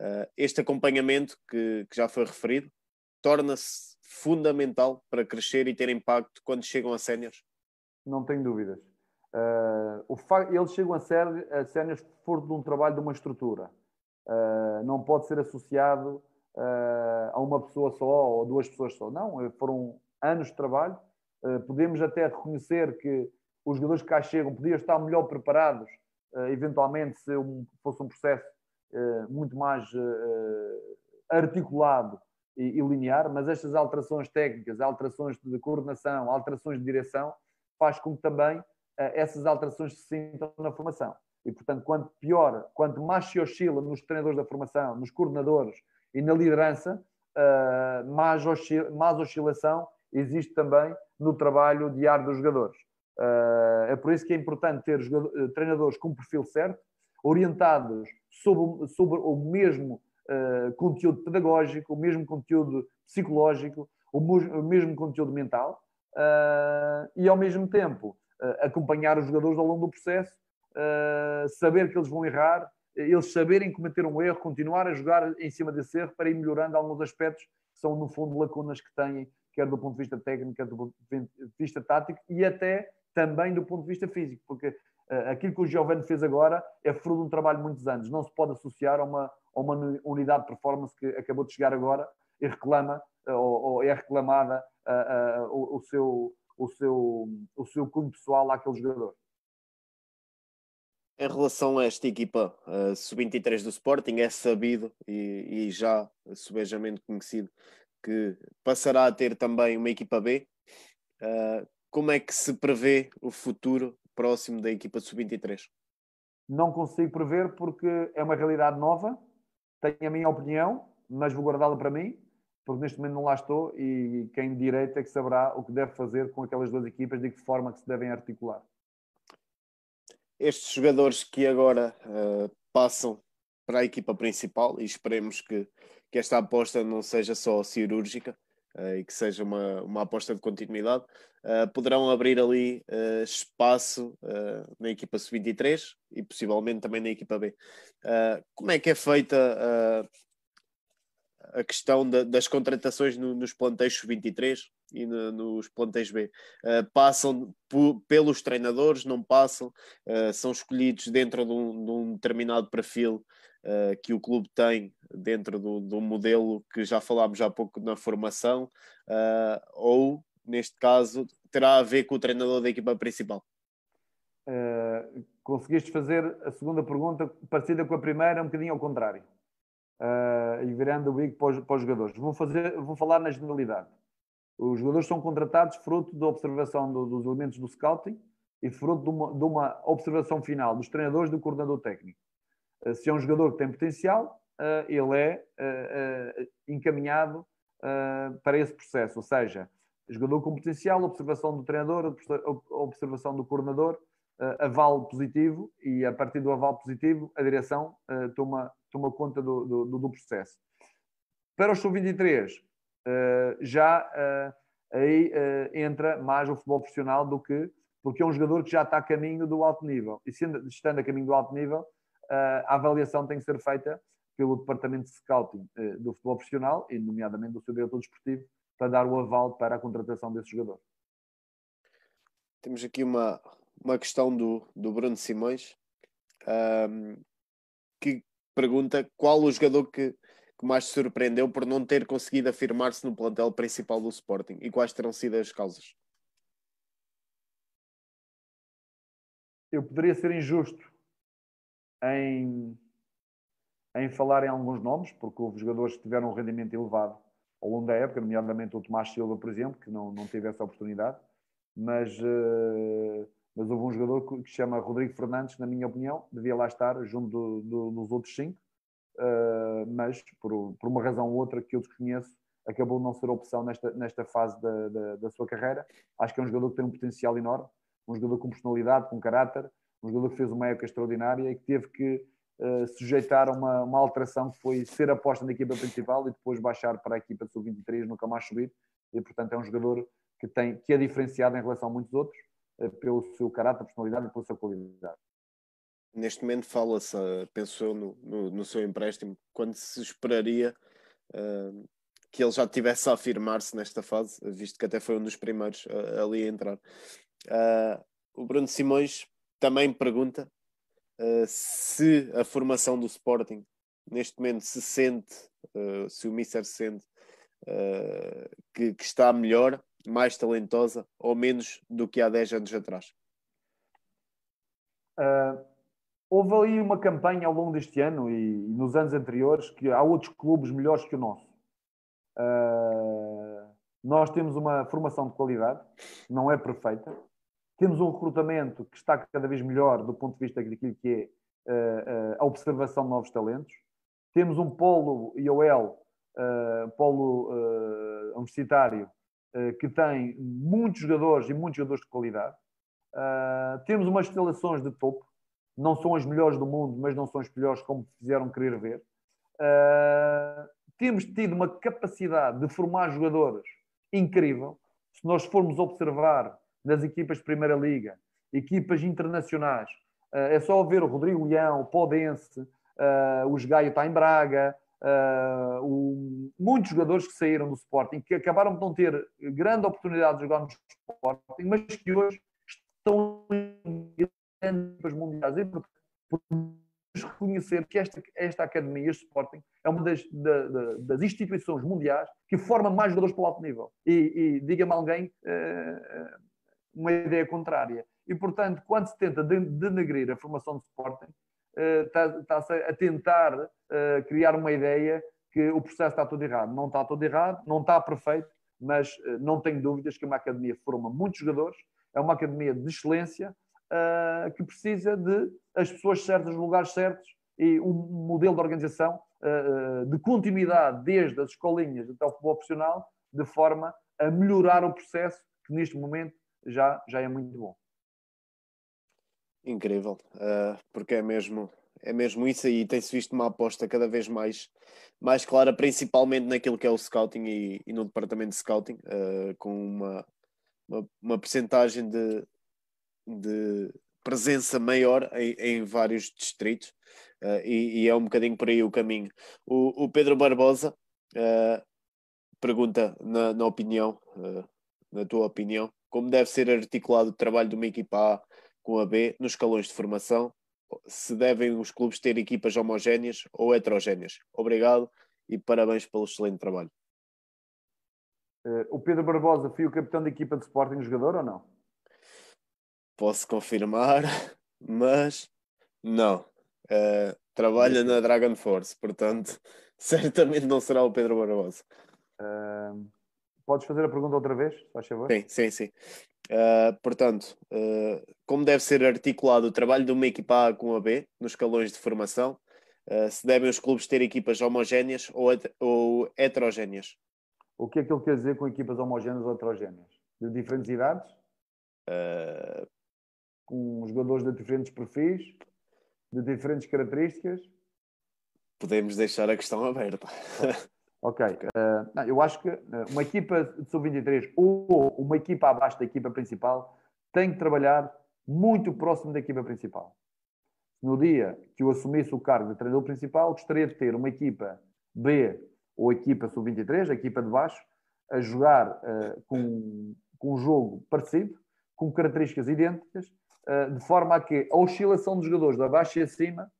Uh, este acompanhamento que, que, já foi referido torna-se fundamental para crescer e ter impacto quando chegam a séniores? Não tenho dúvidas. o eles chegam a séniores por de um trabalho de uma estrutura. não pode ser associado a uma pessoa só ou duas pessoas só. Não, foram anos de trabalho eh, podemos até reconhecer que os jogadores que cá chegam podiam estar melhor preparados, eh, eventualmente, se fosse um processo eh, muito mais articulado e, linear, mas estas alterações técnicas, alterações de coordenação, alterações de direção, faz com que também essas alterações se sintam na formação. E, portanto, quanto pior, quanto mais se oscila nos treinadores da formação, nos coordenadores e na liderança, mais, oscilação existe também no trabalho diário dos jogadores. Uh, é por isso que é importante ter eh, treinadores com o perfil certo, orientados sobre, sobre o mesmo conteúdo pedagógico, o mesmo conteúdo psicológico, o, mesmo conteúdo mental e, ao mesmo tempo, acompanhar os jogadores ao longo do processo, saber que eles vão errar, eles saberem cometer um erro, continuar a jogar em cima desse erro para ir melhorando alguns aspectos que são, no fundo, lacunas que têm quer do ponto de vista técnico, quer do ponto de vista tático e até também do ponto de vista físico, porque uh, aquilo que o Giovanni fez agora é fruto de um trabalho de muitos anos, não se pode associar a uma, a uma unidade de performance que acabou de chegar agora e reclama ou, ou é reclamada uh, uh, o, o, seu, o, seu, o seu cunho pessoal àquele jogador. Em relação a esta equipa uh, sub-23 do Sporting, é sabido e, e já subejamente conhecido que passará a ter também uma equipa B. Uh, como é que se prevê o futuro próximo da equipa sub-23? Não consigo prever porque é uma realidade nova, tenho a minha opinião, mas vou guardá-la para mim, porque neste momento não lá estou e quem direito é que saberá o que deve fazer com aquelas duas equipas, de que forma que se devem articular. Estes jogadores que agora uh, passam para a equipa principal e esperemos que, que esta aposta não seja só cirúrgica uh, e que seja uma, uma aposta de continuidade, uh, poderão abrir ali espaço na equipa sub-23 e possivelmente também na equipa B. como é que é feita a questão da, das contratações no, nos plantéis 23 e no, nos plantéis B. Uh, passam pelos treinadores, não passam, uh, são escolhidos dentro de um, de um determinado perfil uh, que o clube tem dentro do, do, modelo que já falámos há pouco na formação, ou, neste caso, terá a ver com o treinador da equipa principal. conseguiste fazer a segunda pergunta parecida com a primeira, um bocadinho ao contrário uh, e virando o bico para para os jogadores. Vou, fazer, vou falar na generalidade. Os jogadores são contratados fruto da observação do, dos elementos do scouting e fruto de uma, de uma, observação final dos treinadores do coordenador técnico. Uh, se é um jogador que tem potencial, uh, ele é encaminhado para esse processo, ou seja, jogador com potencial, observação do treinador, observação do coordenador, aval positivo e a partir do aval positivo a direção toma toma conta do, do, do processo. Para o sub-23, uh, eh, já aí entra mais o futebol profissional do que porque é um jogador que já está a caminho do alto nível. E sendo, estando a caminho do alto nível, a avaliação tem que ser feita pelo departamento de scouting do futebol profissional e, nomeadamente, do seu diretor desportivo, para dar o aval para a contratação desse jogador. Temos aqui uma, uma questão do, do Bruno Simões, um, que pergunta qual o jogador que, que mais te surpreendeu por não ter conseguido afirmar-se no plantel principal do Sporting e quais terão sido as causas? Eu poderia ser injusto em, em falar em alguns nomes, porque houve jogadores que tiveram um rendimento elevado ao longo da época, nomeadamente o Tomás Silva, por exemplo, que não, não teve essa oportunidade, mas uh, mas houve um jogador que se chama Rodrigo Fernandes, na minha opinião, devia lá estar junto do, do, dos outros cinco, uh, mas por, por, uma razão ou outra que eu desconheço, acabou não ser opção nesta, nesta fase da, da, da, sua carreira. Acho que é um jogador que tem um potencial enorme, um jogador com personalidade, com caráter, um jogador que fez uma época extraordinária e que teve que uh, sujeitar a uma, uma alteração que foi ser aposta na equipa principal e depois baixar para a equipa de sub-23, nunca mais subir. E, portanto, é um jogador que, tem, que é diferenciado em relação a muitos outros pelo seu caráter, personalidade e pela sua qualidade. Neste momento fala-se, eh, penso eu, no, no, no, seu empréstimo, quando se esperaria uh, que ele já tivesse a afirmar-se nesta fase, visto que até foi um dos primeiros uh, ali a entrar. Uh, o Bruno Simões também pergunta se a formação do Sporting neste momento se sente, se o Mister sente que, que está melhor mais talentosa ou menos do que há 10 anos atrás? Uh, houve ali uma campanha ao longo deste ano e, e, nos anos anteriores que há outros clubes melhores que o nosso. Uh, nós temos uma formação de qualidade, não é perfeita. Temos um recrutamento que está cada vez melhor do ponto de vista daquilo que é uh, a observação de novos talentos. Temos um polo IOL, polo universitário, que tem muitos jogadores e muitos jogadores de qualidade. Uh, temos umas instalações de topo, não são as melhores do mundo, mas não são as piores como fizeram querer ver. Uh, temos tido uma capacidade de formar jogadores incrível. Se nós formos observar nas equipas de Primeira Liga, equipas internacionais, é só ver o Rodrigo Leão, o Podense, o Gaio está em Braga, Uh, o, muitos jogadores que saíram do Sporting, que acabaram de não ter grande oportunidade de jogar no Sporting, mas que hoje estão em grandes mundiais. E por, por reconhecer que esta, esta academia, este Sporting, é uma das, da, da, das instituições mundiais que forma mais jogadores para o alto nível. E, e diga-me alguém uh, uma ideia contrária. E, portanto, quando se tenta denegrir a formação de Sporting, está-se uh, a tentar uh, criar uma ideia que o processo está todo errado. Não está todo errado, não está perfeito, mas não tenho dúvidas que uma academia forma muitos jogadores, é uma academia de excelência que precisa de as pessoas certas, lugares certos e um modelo de organização de continuidade desde as escolinhas até o futebol profissional, de forma a melhorar o processo que neste momento já, já é muito bom. Incrível, uh, porque é mesmo, é mesmo isso aí. Tem-se visto uma aposta cada vez mais, mais clara, principalmente naquilo que é o scouting e, e no departamento de scouting, uh, com uma, uma, uma percentagem de, de presença maior em, em vários distritos uh, e, e, é um bocadinho por aí o caminho. O, o Pedro Barbosa pergunta, na, na opinião, na tua opinião, como deve ser articulado o trabalho de uma equipa A com a B nos escalões de formação? Se devem os clubes ter equipas homogéneas ou heterogéneas? Obrigado e parabéns pelo excelente trabalho. o Pedro Barbosa foi o capitão da equipa de Sporting jogador ou não? posso confirmar, mas não. Uh, trabalha na Dragon Force, portanto, certamente não será o Pedro Barbosa. Uh, podes fazer a pergunta outra vez, faz favor? Sim, sim, sim. Uh, portanto, como deve ser articulado o trabalho de uma equipa A com a B nos escalões de formação? se devem os clubes ter equipas homogéneas ou, ou heterogéneas? O que é que ele quer dizer com equipas homogéneas ou heterogéneas? De diferentes idades? Uh, com jogadores de diferentes perfis, de diferentes características? Podemos deixar a questão aberta. Ok. Uh, não, eu acho que eh, uma equipa de sub-23 ou uma equipa abaixo da equipa principal tem que trabalhar muito próximo da equipa principal. No dia que eu assumisse o cargo de treinador principal, gostaria de ter uma equipa B ou equipa sub-23, a equipa de baixo, a jogar uh, com, com um jogo parecido, com características idênticas, eh, de forma a que a oscilação dos jogadores de abaixo e acima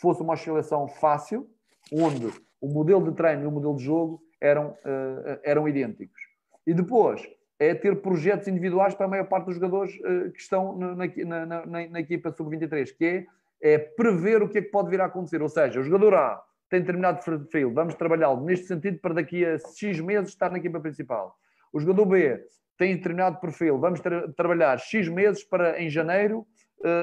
fosse uma oscilação fácil, onde o modelo de treino e o modelo de jogo eram, uh, eram idênticos. E depois é ter projetos individuais para a maior parte dos jogadores uh, que estão na, na, na, na equipa sub-23, que é, é, prever o que é que pode vir a acontecer. Ou seja, o jogador A tem determinado perfil, vamos trabalhá-lo neste sentido para daqui a X meses estar na equipa principal. O jogador B tem determinado perfil, vamos tra trabalhar X meses para em janeiro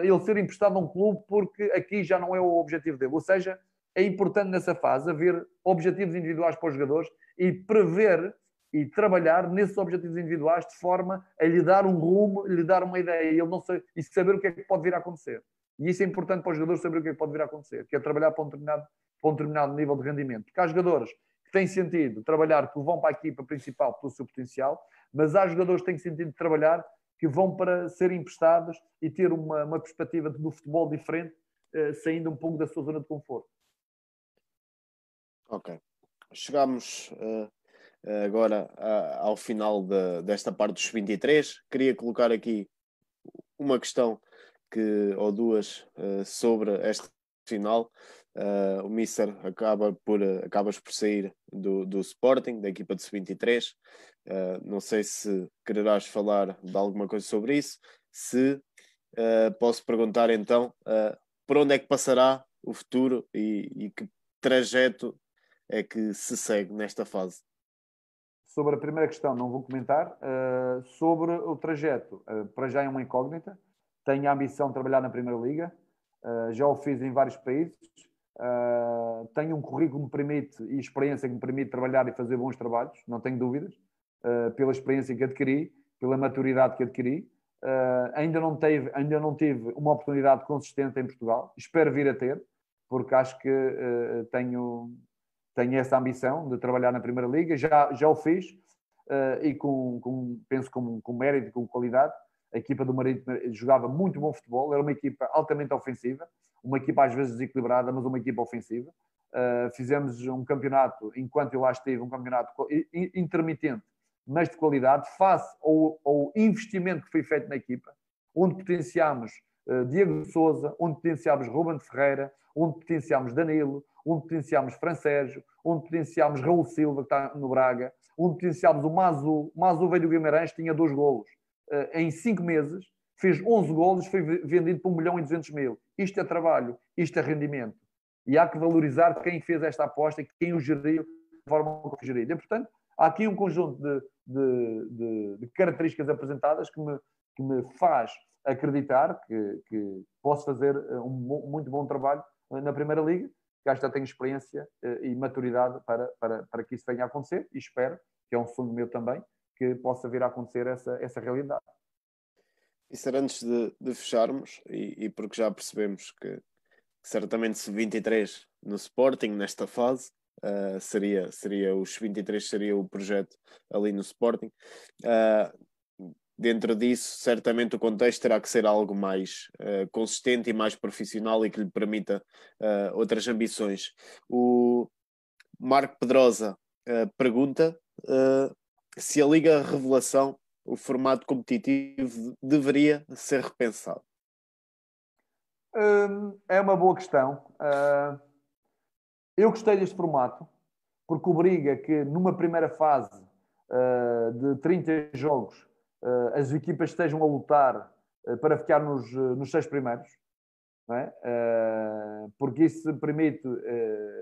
ele ser emprestado a um clube porque aqui já não é o objetivo dele. Ou seja, é importante nessa fase haver objetivos individuais para os jogadores e prever e trabalhar nesses objetivos individuais de forma a lhe dar um rumo, lhe dar uma ideia e ele não sei, e saber o que é que pode vir a acontecer. E isso é importante para os jogadores saber o que é que pode vir a acontecer, que é trabalhar para um determinado, para um determinado nível de rendimento. Porque há jogadores que têm sentido trabalhar, que vão para a equipa principal pelo seu potencial, mas há jogadores que têm sentido trabalhar que vão para ser emprestados e ter uma, uma perspectiva do futebol diferente, eh, saindo um pouco da sua zona de conforto. Ok. Chegamos uh, agora uh, ao final de, desta parte dos 23. Queria colocar aqui uma questão que, ou duas uh, sobre esta final. Uh, o Mister acaba por, acabas por sair do, do Sporting, da equipa de sub-23. Uh, não sei se quererás falar de alguma coisa sobre isso. Se posso perguntar então por onde é que passará o futuro e, e, que trajeto é que se segue nesta fase. Sobre a primeira questão, não vou comentar. sobre o trajeto, para já é uma incógnita. Tenho a ambição de trabalhar na Primeira Liga. já o fiz em vários países Uh, tenho um currículo que me permite e experiência que me permite trabalhar e fazer bons trabalhos, não tenho dúvidas, uh, pela experiência que adquiri, pela maturidade que adquiri. Uh, ainda, não teve, ainda não tive uma oportunidade consistente em Portugal, espero vir a ter, porque acho que tenho, tenho essa ambição de trabalhar na Primeira Liga, já, já o fiz e com, com, penso com, com mérito e com qualidade. A equipa do Marítimo jogava muito bom futebol, era uma equipa altamente ofensiva uma equipa às vezes desequilibrada, mas uma equipa ofensiva. Uh, fizemos um campeonato, enquanto eu lá estive, um campeonato intermitente, mas de qualidade, face ao, ao investimento que foi feito na equipa, onde potenciámos uh, Diego Souza, onde potenciámos Ruben Ferreira, onde potenciámos Danilo, onde potenciámos Fran onde potenciámos Raul Silva, que está no Braga, onde potenciámos o Mazu. O Mazu veio do Guimarães, tinha dois golos. Uh, em cinco meses, fez 11 golos, foi vendido por 1 milhão e 200 mil. Isto é trabalho, isto é rendimento. E há que valorizar quem fez esta aposta e quem o geriu de forma como. E, portanto, há aqui um conjunto de, de, de, de características apresentadas que me, que me faz acreditar que, que posso fazer eh, um muito bom trabalho eh, na Primeira Liga, que já tenho experiência eh, e maturidade para, para, para que isso venha a acontecer e espero, que é um sonho meu também, que possa vir a acontecer essa, essa realidade. E ser antes de, de fecharmos, e, e, porque já percebemos que, que certamente se 23 no Sporting nesta fase, uh, seria, seria os 23 seria o projeto ali no Sporting. Uh, dentro disso, certamente o contexto terá que ser algo mais uh, consistente e mais profissional e que lhe permita outras ambições. O Marco Pedrosa pergunta se a Liga Revelação o formato competitivo deveria ser repensado? Hum, é uma boa questão. Uh, eu gostei deste formato porque obriga que numa primeira fase uh, de 30 jogos uh, as equipas estejam a lutar para ficar nos, nos seis primeiros. É? porque isso permite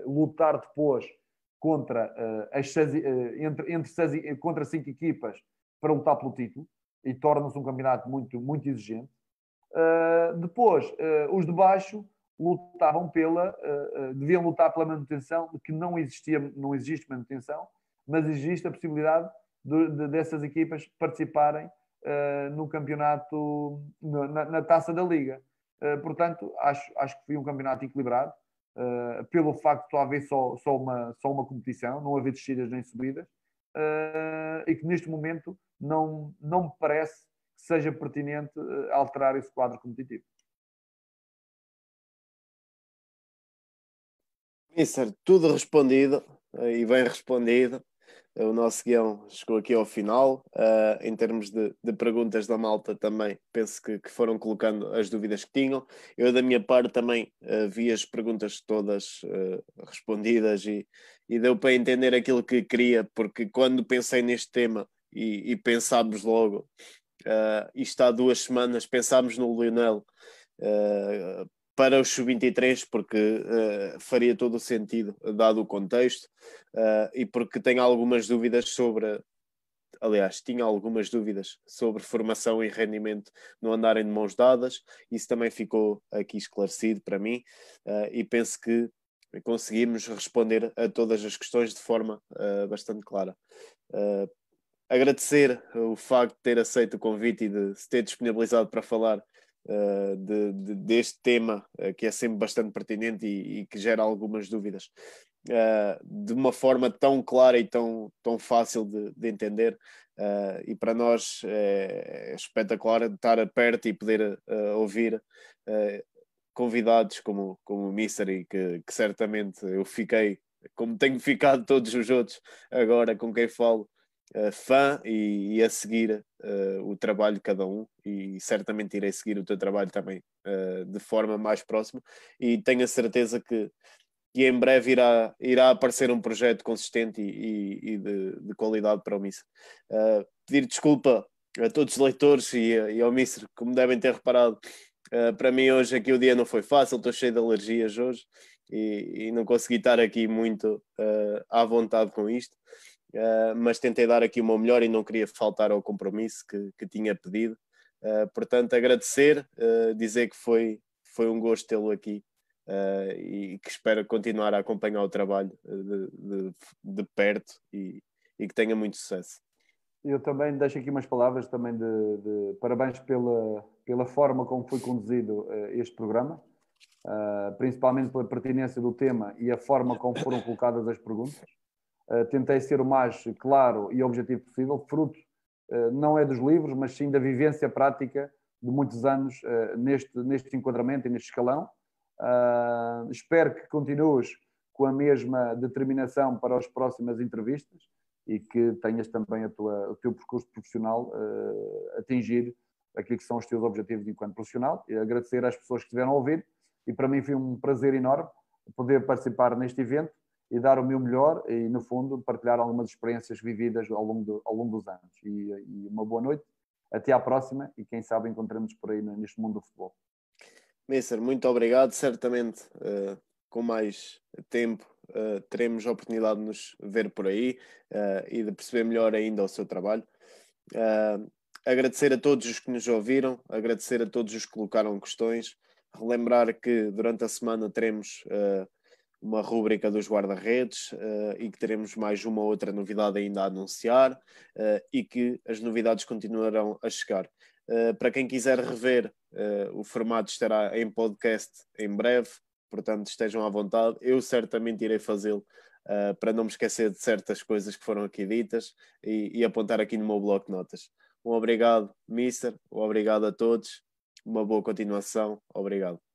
lutar depois contra as seis, entre, entre seis, contra cinco equipas para lutar pelo título e torna-se um campeonato muito, muito exigente. Depois, os de baixo lutavam pela, deviam lutar pela manutenção, que não existia, não existe manutenção, mas existe a possibilidade de, de, dessas equipas participarem no campeonato, na, na, taça da Liga. portanto, acho, acho que foi um campeonato equilibrado, pelo facto de haver só, só, uma, só uma competição, não haver descidas nem subidas, e que neste momento não, não me parece que seja pertinente alterar esse quadro competitivo. Mister, tudo respondido e bem respondido. O nosso guião chegou aqui ao final. Uh, em termos de, de, perguntas da malta, também penso que, que, foram colocando as dúvidas que tinham. Eu, da minha parte, também uh, vi as perguntas todas uh, respondidas e, e deu para entender aquilo que queria, porque quando pensei neste tema, e, e pensámos logo, isto há duas semanas, pensámos no Lionel para os sub-23, porque uh, faria todo o sentido, dado o contexto, uh, e porque tenho algumas dúvidas sobre. Aliás, tinha algumas dúvidas sobre formação e rendimento não andarem de mãos dadas, isso também ficou aqui esclarecido para mim, e penso que conseguimos responder a todas as questões de forma bastante clara. Uh, agradecer o facto de ter aceito o convite e de se ter disponibilizado para falar uh, de, de, deste tema, uh, que é sempre bastante pertinente e, e que gera algumas dúvidas, uh, de uma forma tão clara e tão, tão fácil de, de entender. e para nós é, é, espetacular estar perto e poder ouvir convidados como, como o Mister, e que, que certamente eu fiquei como tenho ficado todos os outros agora com quem falo, uh, fã e, e, a seguir uh, o trabalho de cada um e certamente irei seguir o teu trabalho também uh, de forma mais próxima e tenho a certeza que, que em breve irá, irá aparecer um projeto consistente e, e, e de, de, qualidade para o Miss. pedir desculpa a todos os leitores e, ao Mister, como devem ter reparado, para mim hoje aqui o dia não foi fácil, estou cheio de alergias hoje e, não consegui estar aqui muito à vontade com isto. Uh, mas tentei dar aqui o meu melhor e não queria faltar ao compromisso que, que tinha pedido. Uh, portanto, agradecer, uh, dizer que foi, foi um gosto tê-lo aqui e que espero continuar a acompanhar o trabalho de, de, de perto e, e, que tenha muito sucesso. Eu também deixo aqui umas palavras também de, de parabéns pela, pela forma como foi conduzido este programa, principalmente pela pertinência do tema e a forma como foram colocadas as perguntas. Eh, tentei ser o mais claro e objetivo possível, fruto uh, não é dos livros, mas sim da vivência prática de muitos anos uh, neste, neste enquadramento e neste escalão. espero que continues com a mesma determinação para as próximas entrevistas e que tenhas também a tua, o teu percurso profissional atingir aquilo que são os teus objetivos enquanto profissional. E agradecer às pessoas que estiveram a ouvir e para mim foi um prazer enorme poder participar neste evento e dar o meu melhor e, no fundo, partilhar algumas experiências vividas ao longo, do, ao longo dos anos. E, e, uma boa noite, até à próxima e quem sabe encontramos por aí neste mundo do futebol. Mister, muito obrigado. Certamente, uh, com mais tempo, uh, teremos a oportunidade de nos ver por aí uh, e de perceber melhor ainda o seu trabalho. agradecer a todos os que nos ouviram, agradecer a todos os que colocaram questões, relembrar que durante a semana teremos uma rúbrica dos guarda-redes uh, e que teremos mais uma outra novidade ainda a anunciar uh, e que as novidades continuarão a chegar. Uh, para quem quiser rever, o formato estará em podcast em breve, portanto estejam à vontade. Eu certamente irei fazê-lo para não me esquecer de certas coisas que foram aqui ditas e, e apontar aqui no meu bloco de notas. Um obrigado, Mister, um obrigado a todos, uma boa continuação, obrigado.